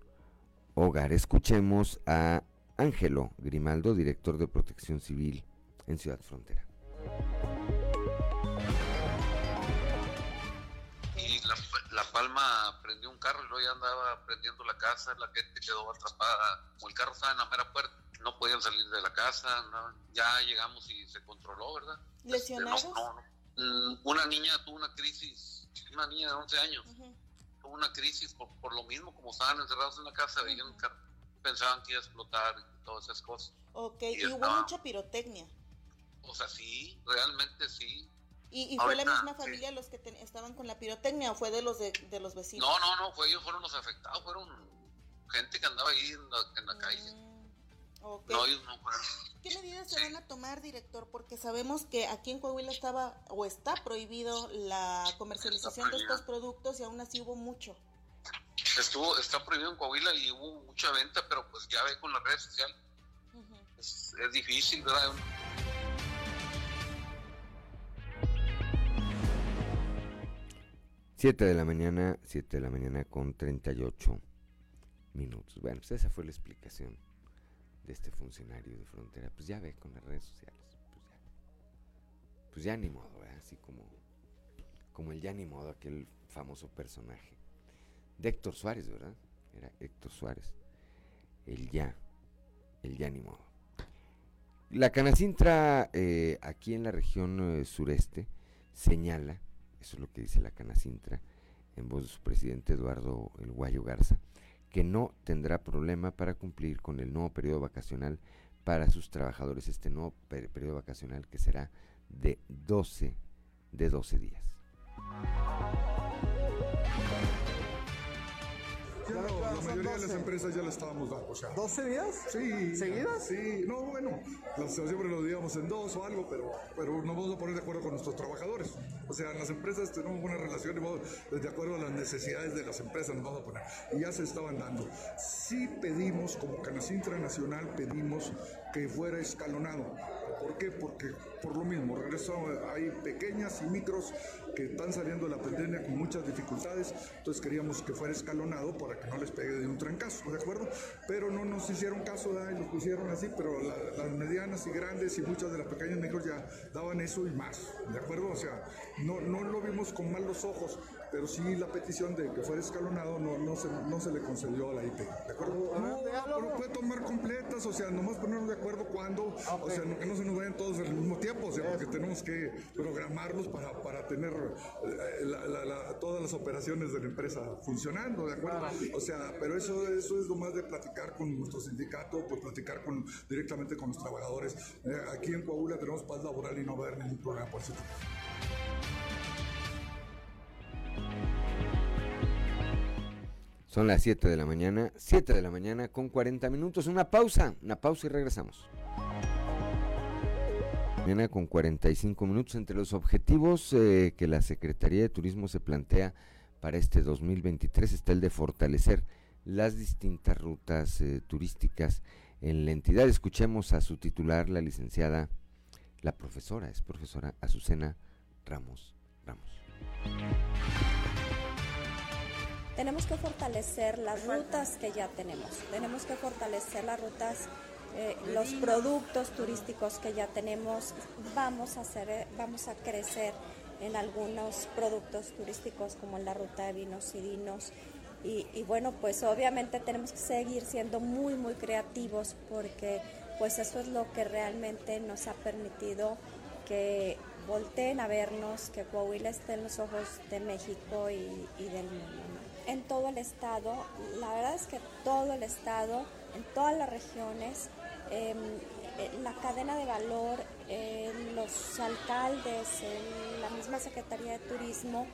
hogar. Escuchemos a Ángelo Grimaldo, director de Protección Civil en Ciudad Frontera. La, Palma prendió un carro y luego ya andaba prendiendo la casa, la gente quedó atrapada, como el carro estaba en la mera puerta, no podían salir de la casa, ya llegamos y se controló, ¿verdad? Este, ¿Lesionados? Mm, una niña tuvo una crisis, una niña de 11 años, tuvo una crisis por, lo mismo, como estaban encerrados en la casa, veían un carro pensaban que iba a explotar y todas esas cosas. Ok, y, hubo mucha pirotecnia. O sea, sí, realmente sí. ¿Y, fue la misma familia los que estaban con la pirotecnia o fue de los de, los vecinos? No, no, no, fue, ellos fueron los afectados, fueron gente que andaba ahí en la, calle. Mm, no, ellos no fueron. ¿Qué medidas se van a tomar, director? Porque sabemos que aquí en Coahuila estaba o está prohibido la comercialización de estos productos y aún así hubo mucho estuvo está prohibido en Coahuila y hubo mucha venta, pero pues ya ve con las redes sociales. es, difícil, ¿verdad? Siete de la mañana, siete de la mañana con 38 minutos. Bueno, pues esa fue la explicación de este funcionario de frontera. Pues ya ve con las redes sociales. Pues ya, pues ya ni modo, así como, como el ya ni modo, aquel famoso personaje de Héctor Suárez, ¿verdad? Era Héctor Suárez. El ya, el ya ni modo. La Canacintra eh, aquí en la región eh, sureste señala, eso es lo que dice la Canacintra, en voz de su presidente Eduardo El Guayo Garza, que no tendrá problema para cumplir con el nuevo periodo vacacional para sus trabajadores, este nuevo periodo vacacional que será de 12, de 12 días. La mayoría de las empresas ya la estábamos dando. O sea, ¿12 días? Sí. ¿Seguidas? Sí, no, bueno, siempre lo digamos en dos o algo, pero, pero nos vamos a poner de acuerdo con nuestros trabajadores. O sea, en las empresas tenemos una relación y de acuerdo a las necesidades de las empresas nos vamos a poner. Y ya se estaban dando. Sí pedimos, como Canacintra Nacional, pedimos que fuera escalonado. ¿Por qué? Porque por lo mismo, regreso, hay pequeñas y micros que están saliendo de la pandemia con muchas dificultades, entonces queríamos que fuera escalonado para que no les pegue de un trancazo, ¿de acuerdo? Pero no nos hicieron caso, y lo pusieron así, pero las medianas y grandes y muchas de las pequeñas micros ya daban eso y más, ¿de acuerdo? O sea, no, no lo vimos con malos ojos, pero sí la petición de que fuera escalonado no, no, se, no se le concedió a la IP. ¿De acuerdo? pero puede tomar completas, o sea, nomás ponernos de acuerdo cuándo, o sea, que no se nos vayan todos al mismo tiempo, o sea, porque tenemos que programarlos para, para tener eh, la- la- la- todas las operaciones de la empresa funcionando, ¿de acuerdo? O sea, pero eso, eso es lo más de platicar con nuestro sindicato, pues platicar con, directamente con los trabajadores. Eh, aquí en Coahuila tenemos paz laboral y no va a haber ningún problema por ese tipo. Son las 7 de la mañana, 7 de la mañana con 40 minutos. Una pausa, una pausa y regresamos. Mañana con 45 minutos entre los objetivos eh, que la Secretaría de Turismo se plantea para este 2023 está el de fortalecer las distintas rutas eh, turísticas en la entidad. Escuchemos a su titular, la licenciada, la profesora, es profesora Azucena Ramos Ramos. Tenemos que fortalecer las rutas que ya tenemos. Tenemos que fortalecer las rutas, eh, los productos turísticos que ya tenemos. Vamos a hacer, eh, vamos a crecer en algunos productos turísticos como en la ruta de vinos y vinos. Y, y bueno, pues obviamente tenemos que seguir siendo muy, muy creativos porque pues eso es lo que realmente nos ha permitido que volteen a vernos, que Coahuila esté en los ojos de México y, del mundo. ¿no? En todo el estado, la verdad es que todo el estado, en todas las regiones, eh, eh, la cadena de valor, eh, los alcaldes, la misma Secretaría de Turismo,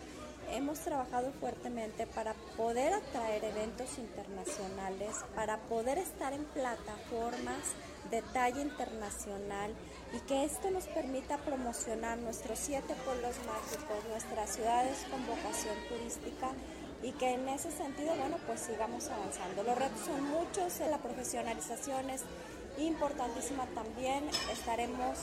hemos trabajado fuertemente para poder atraer eventos internacionales, para poder estar en plataformas de talla internacional y que esto nos permita promocionar nuestros siete pueblos mágicos, nuestras ciudades con vocación turística y que en ese sentido, bueno, pues sigamos avanzando. Los retos son muchos, la profesionalización es importantísima también, estaremos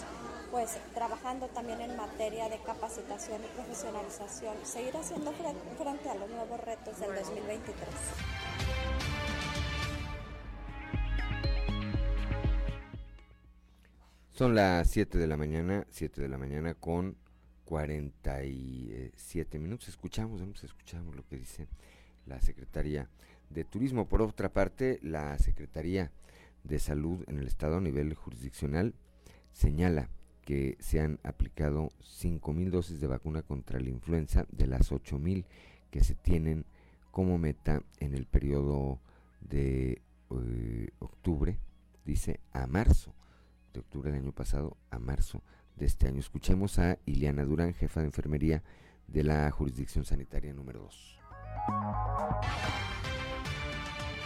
pues trabajando también en materia de capacitación y profesionalización, seguir haciendo fre- frente a los nuevos retos del 2023. Son las 7 de la mañana, 7 de la mañana con 47 minutos. Escuchamos, vamos, escuchamos lo que dice la Secretaría de Turismo. Por otra parte, la Secretaría de Salud en el Estado a nivel jurisdiccional señala que se han aplicado 5.000 dosis de vacuna contra la influenza de las 8.000 que se tienen como meta en el periodo de eh, octubre, dice, a marzo, de octubre del año pasado a marzo de este año. Escuchemos a Iliana Durán, jefa de enfermería de la jurisdicción sanitaria número 2.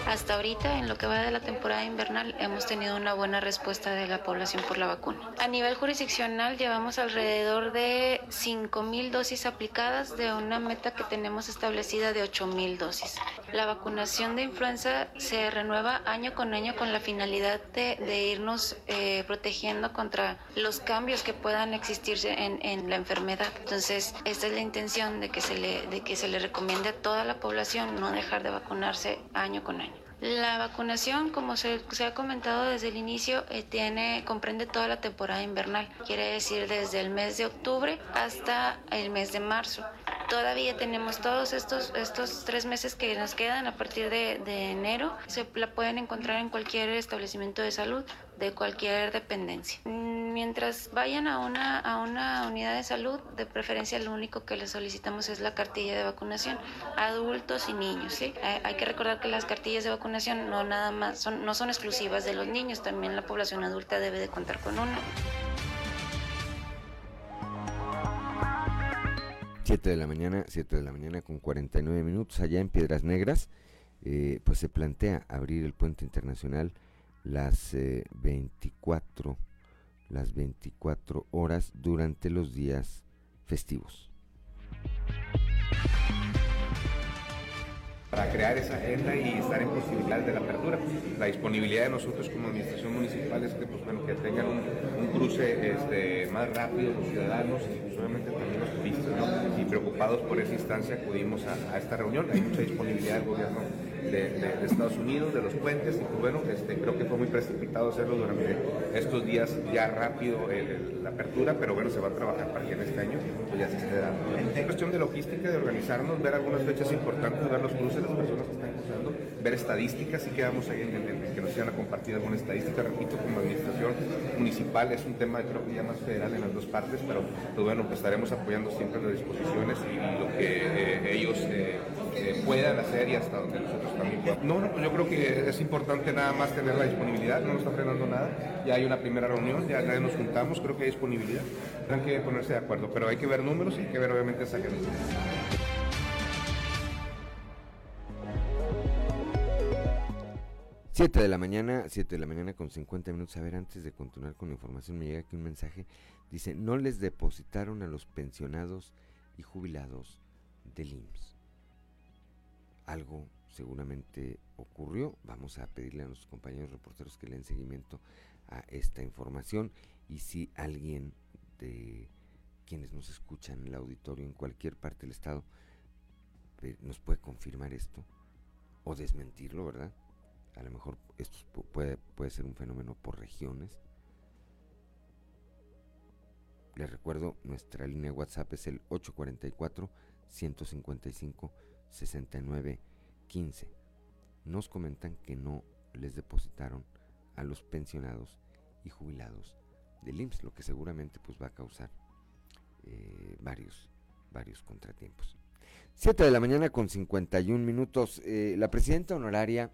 Hasta ahorita, en lo que va de la temporada invernal, hemos tenido una buena respuesta de la población por la vacuna. A nivel jurisdiccional, llevamos alrededor de 5.000 dosis aplicadas de una meta que tenemos establecida de 8.000 dosis. La vacunación de influenza se renueva año con año con la finalidad de, irnos eh, protegiendo contra los cambios que puedan existir en, en la enfermedad. Entonces, esta es la intención de que, se le, de que se le recomiende a toda la población no dejar de vacunarse año con año. La vacunación, como se, ha comentado desde el inicio, eh, tiene, comprende toda la temporada invernal, quiere decir desde el mes de octubre hasta el mes de marzo. Todavía tenemos todos estos, estos tres meses que nos quedan a partir de, de enero. Se la pueden encontrar en cualquier establecimiento de salud de cualquier dependencia. Mientras vayan a una, a una unidad de salud, de preferencia lo único que les solicitamos es la cartilla de vacunación, adultos y niños. ¿sí? Hay, hay que recordar que las cartillas de vacunación no nada más son, no son exclusivas de los niños, también la población adulta debe de contar con una. 7 de la mañana, 7 de la mañana con 49 minutos allá en Piedras Negras, eh, pues se plantea abrir el puente internacional las eh, 24 las 24 horas durante los días festivos. para crear esa agenda y estar en posibilidades de la apertura. La disponibilidad de nosotros como administración municipal es que, pues, bueno, que tengan un, un cruce este, más rápido los ciudadanos y pues, obviamente también los turistas. Y preocupados por esa instancia acudimos a esta reunión. Hay mucha disponibilidad del gobierno de, de- de Estados Unidos, de los puentes, y pues bueno, este, creo que fue muy precipitado hacerlo durante estos días ya rápido el- el- la apertura, pero bueno, se va a trabajar para que en este año pues ya se esté dando. Es cuestión de logística, de organizarnos, ver algunas fechas importantes, ver los cruces, las personas que están cruzando, ver estadísticas, y quedamos ahí en, en- en que nos iban a compartir alguna estadística, repito, como administración municipal, es un tema creo que ya más federal en las dos partes, pero pues bueno, pues estaremos apoyando siempre las disposiciones y, y lo que eh, ellos eh, eh, puedan hacer y hasta donde nosotros también podamos. No, no, pues yo creo que es importante nada más tener la disponibilidad, no nos está frenando nada, ya hay una primera reunión, ya, ya nos juntamos, creo que hay disponibilidad, tendrán que ponerse de acuerdo, pero hay que ver números y hay que ver obviamente esa agenda. 7 de la mañana, 7 de la mañana con 50 minutos. A ver, antes de continuar con la información, me llega aquí un mensaje. Dice, no les depositaron a los pensionados y jubilados del IMSS. Algo seguramente ocurrió. Vamos a pedirle a nuestros compañeros reporteros que le den seguimiento a esta información. Y si alguien de quienes nos escuchan en el auditorio en cualquier parte del estado eh, nos puede confirmar esto o desmentirlo, ¿verdad? A lo mejor esto pu- puede, puede ser un fenómeno por regiones. Les recuerdo, nuestra línea de WhatsApp es el 844-155-6915. Nos comentan que no les depositaron a los pensionados y jubilados del IMSS, lo que seguramente pues va a causar eh, varios, varios contratiempos. 7 de la mañana con 51 minutos. Eh, la presidenta honoraria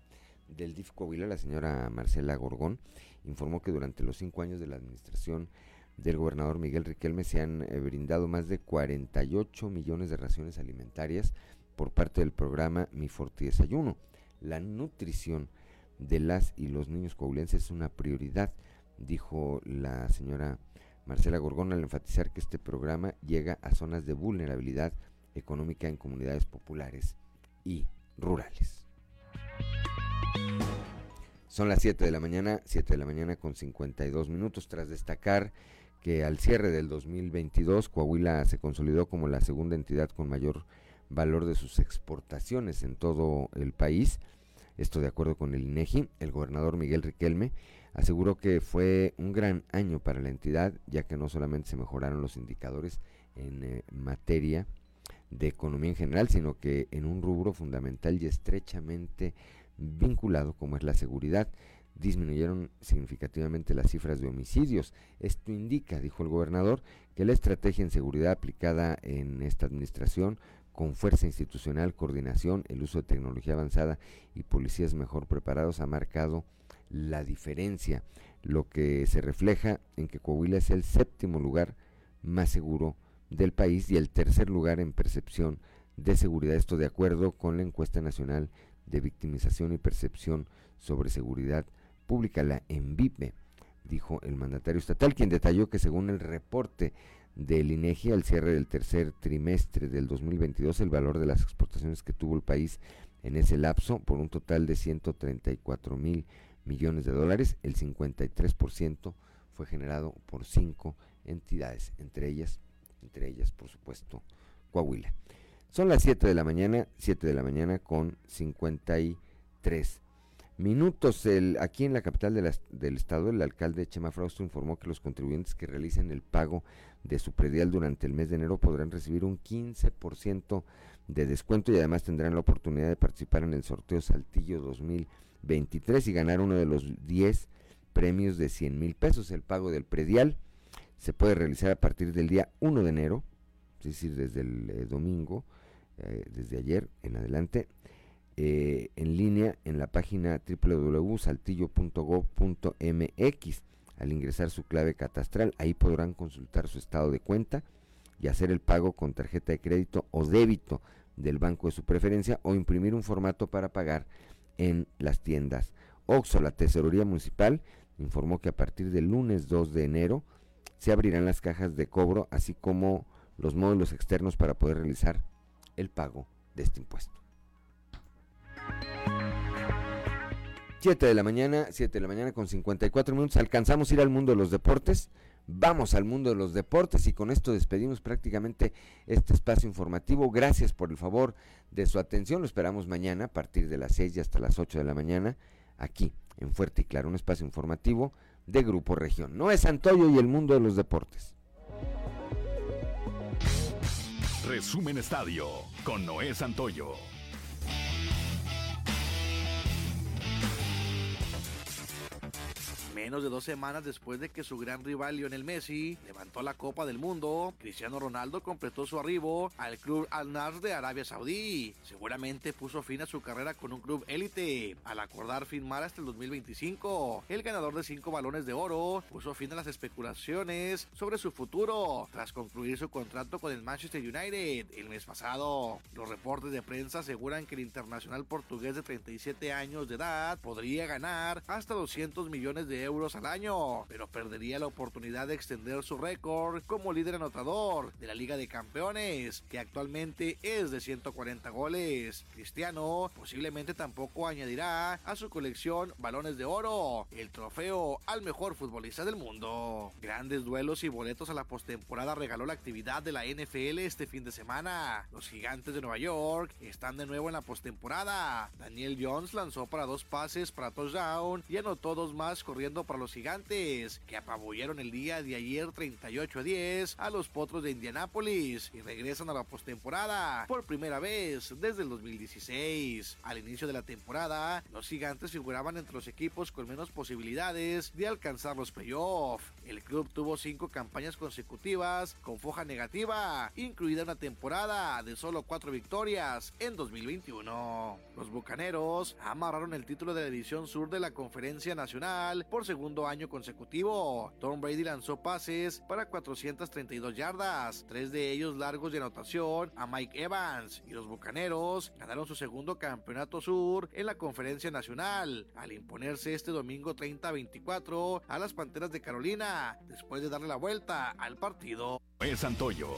del DIF Coahuila, la señora Marcela Gorgón, informó que durante los cinco años de la administración del gobernador Miguel Riquelme se han eh, brindado más de 48 millones de raciones alimentarias por parte del programa Mi Forti Desayuno. La nutrición de las y los niños coahuilenses es una prioridad, dijo la señora Marcela Gorgón al enfatizar que este programa llega a zonas de vulnerabilidad económica en comunidades populares y rurales. Son las 7 de la mañana, 7 de la mañana con 52 minutos, tras destacar que al cierre del 2022 Coahuila se consolidó como la segunda entidad con mayor valor de sus exportaciones en todo el país. Esto de acuerdo con el INEGI, el gobernador Miguel Riquelme aseguró que fue un gran año para la entidad, ya que no solamente se mejoraron los indicadores en eh, materia de economía en general, sino que en un rubro fundamental y estrechamente vinculado como es la seguridad. Disminuyeron significativamente las cifras de homicidios. Esto indica, dijo el gobernador, que la estrategia en seguridad aplicada en esta administración con fuerza institucional, coordinación, el uso de tecnología avanzada y policías mejor preparados ha marcado la diferencia, lo que se refleja en que Coahuila es el séptimo lugar más seguro del país y el tercer lugar en percepción de seguridad. Esto de acuerdo con la encuesta nacional de victimización y percepción sobre seguridad pública, la ENVIPE, dijo el mandatario estatal, quien detalló que según el reporte del INEGI al cierre del tercer trimestre del 2022, el valor de las exportaciones que tuvo el país en ese lapso, por un total de 134 mil millones de dólares, el 53% fue generado por cinco entidades, entre ellas, entre ellas, por supuesto, Coahuila. Son las 7 de la mañana, 7 de la mañana con 53 minutos. El, aquí en la capital de la- del estado, el alcalde Chema Frausto informó que los contribuyentes que realicen el pago de su predial durante el mes de enero podrán recibir un 15% de descuento y además tendrán la oportunidad de participar en el sorteo Saltillo 2023 y ganar uno de los 10 premios de 100 mil pesos. El pago del predial se puede realizar a partir del día 1 de enero, es decir, desde el eh, domingo, eh, desde ayer en adelante, eh, en línea en la página www.saltillo.gov.mx. Al ingresar su clave catastral, ahí podrán consultar su estado de cuenta y hacer el pago con tarjeta de crédito o débito del banco de su preferencia o imprimir un formato para pagar en las tiendas. Oxo, la Tesorería Municipal, informó que a partir del lunes 2 de enero se abrirán las cajas de cobro, así como los módulos externos para poder realizar el pago de este impuesto. 7 de la mañana, 7 de la mañana con 54 minutos. Alcanzamos a ir al mundo de los deportes. Vamos al mundo de los deportes y con esto despedimos prácticamente este espacio informativo. Gracias por el favor de su atención. Lo esperamos mañana a partir de las 6 y hasta las 8 de la mañana aquí en Fuerte y Claro, un espacio informativo de Grupo Región. No es y el mundo de los deportes. Resumen Estadio con Noé Santoyo. Menos de dos semanas después de que su gran rival Lionel Messi levantó la Copa del Mundo, Cristiano Ronaldo completó su arribo al club Al Nassr de Arabia Saudí. Seguramente puso fin a su carrera con un club élite al acordar firmar hasta el 2025. El ganador de cinco balones de oro puso fin a las especulaciones sobre su futuro tras concluir su contrato con el Manchester United el mes pasado. Los reportes de prensa aseguran que el internacional portugués de 37 años de edad podría ganar hasta 200 millones de euros al año, pero perdería la oportunidad de extender su récord como líder anotador de la Liga de Campeones, que actualmente es de 140 goles. Cristiano posiblemente tampoco añadirá a su colección balones de oro, el trofeo al mejor futbolista del mundo. Grandes duelos y boletos a la postemporada regaló la actividad de la NFL este fin de semana. Los gigantes de Nueva York están de nuevo en la postemporada. Daniel Jones lanzó para dos pases para touchdown y anotó dos más corriendo para los gigantes, que apabullaron el día de ayer 38 a 10 a los potros de Indianápolis y regresan a la postemporada por primera vez desde el 2016. Al inicio de la temporada, los gigantes figuraban entre los equipos con menos posibilidades de alcanzar los playoffs. El club tuvo cinco campañas consecutivas con foja negativa, incluida una temporada de solo cuatro victorias en 2021. Los bucaneros amarraron el título de la División Sur de la Conferencia Nacional segundo año consecutivo. Tom Brady lanzó pases para 432 yardas, tres de ellos largos de anotación a Mike Evans, y los Bucaneros ganaron su segundo campeonato sur en la Conferencia Nacional, al imponerse este domingo 30-24 a las Panteras de Carolina, después de darle la vuelta al partido. Es Santoyo.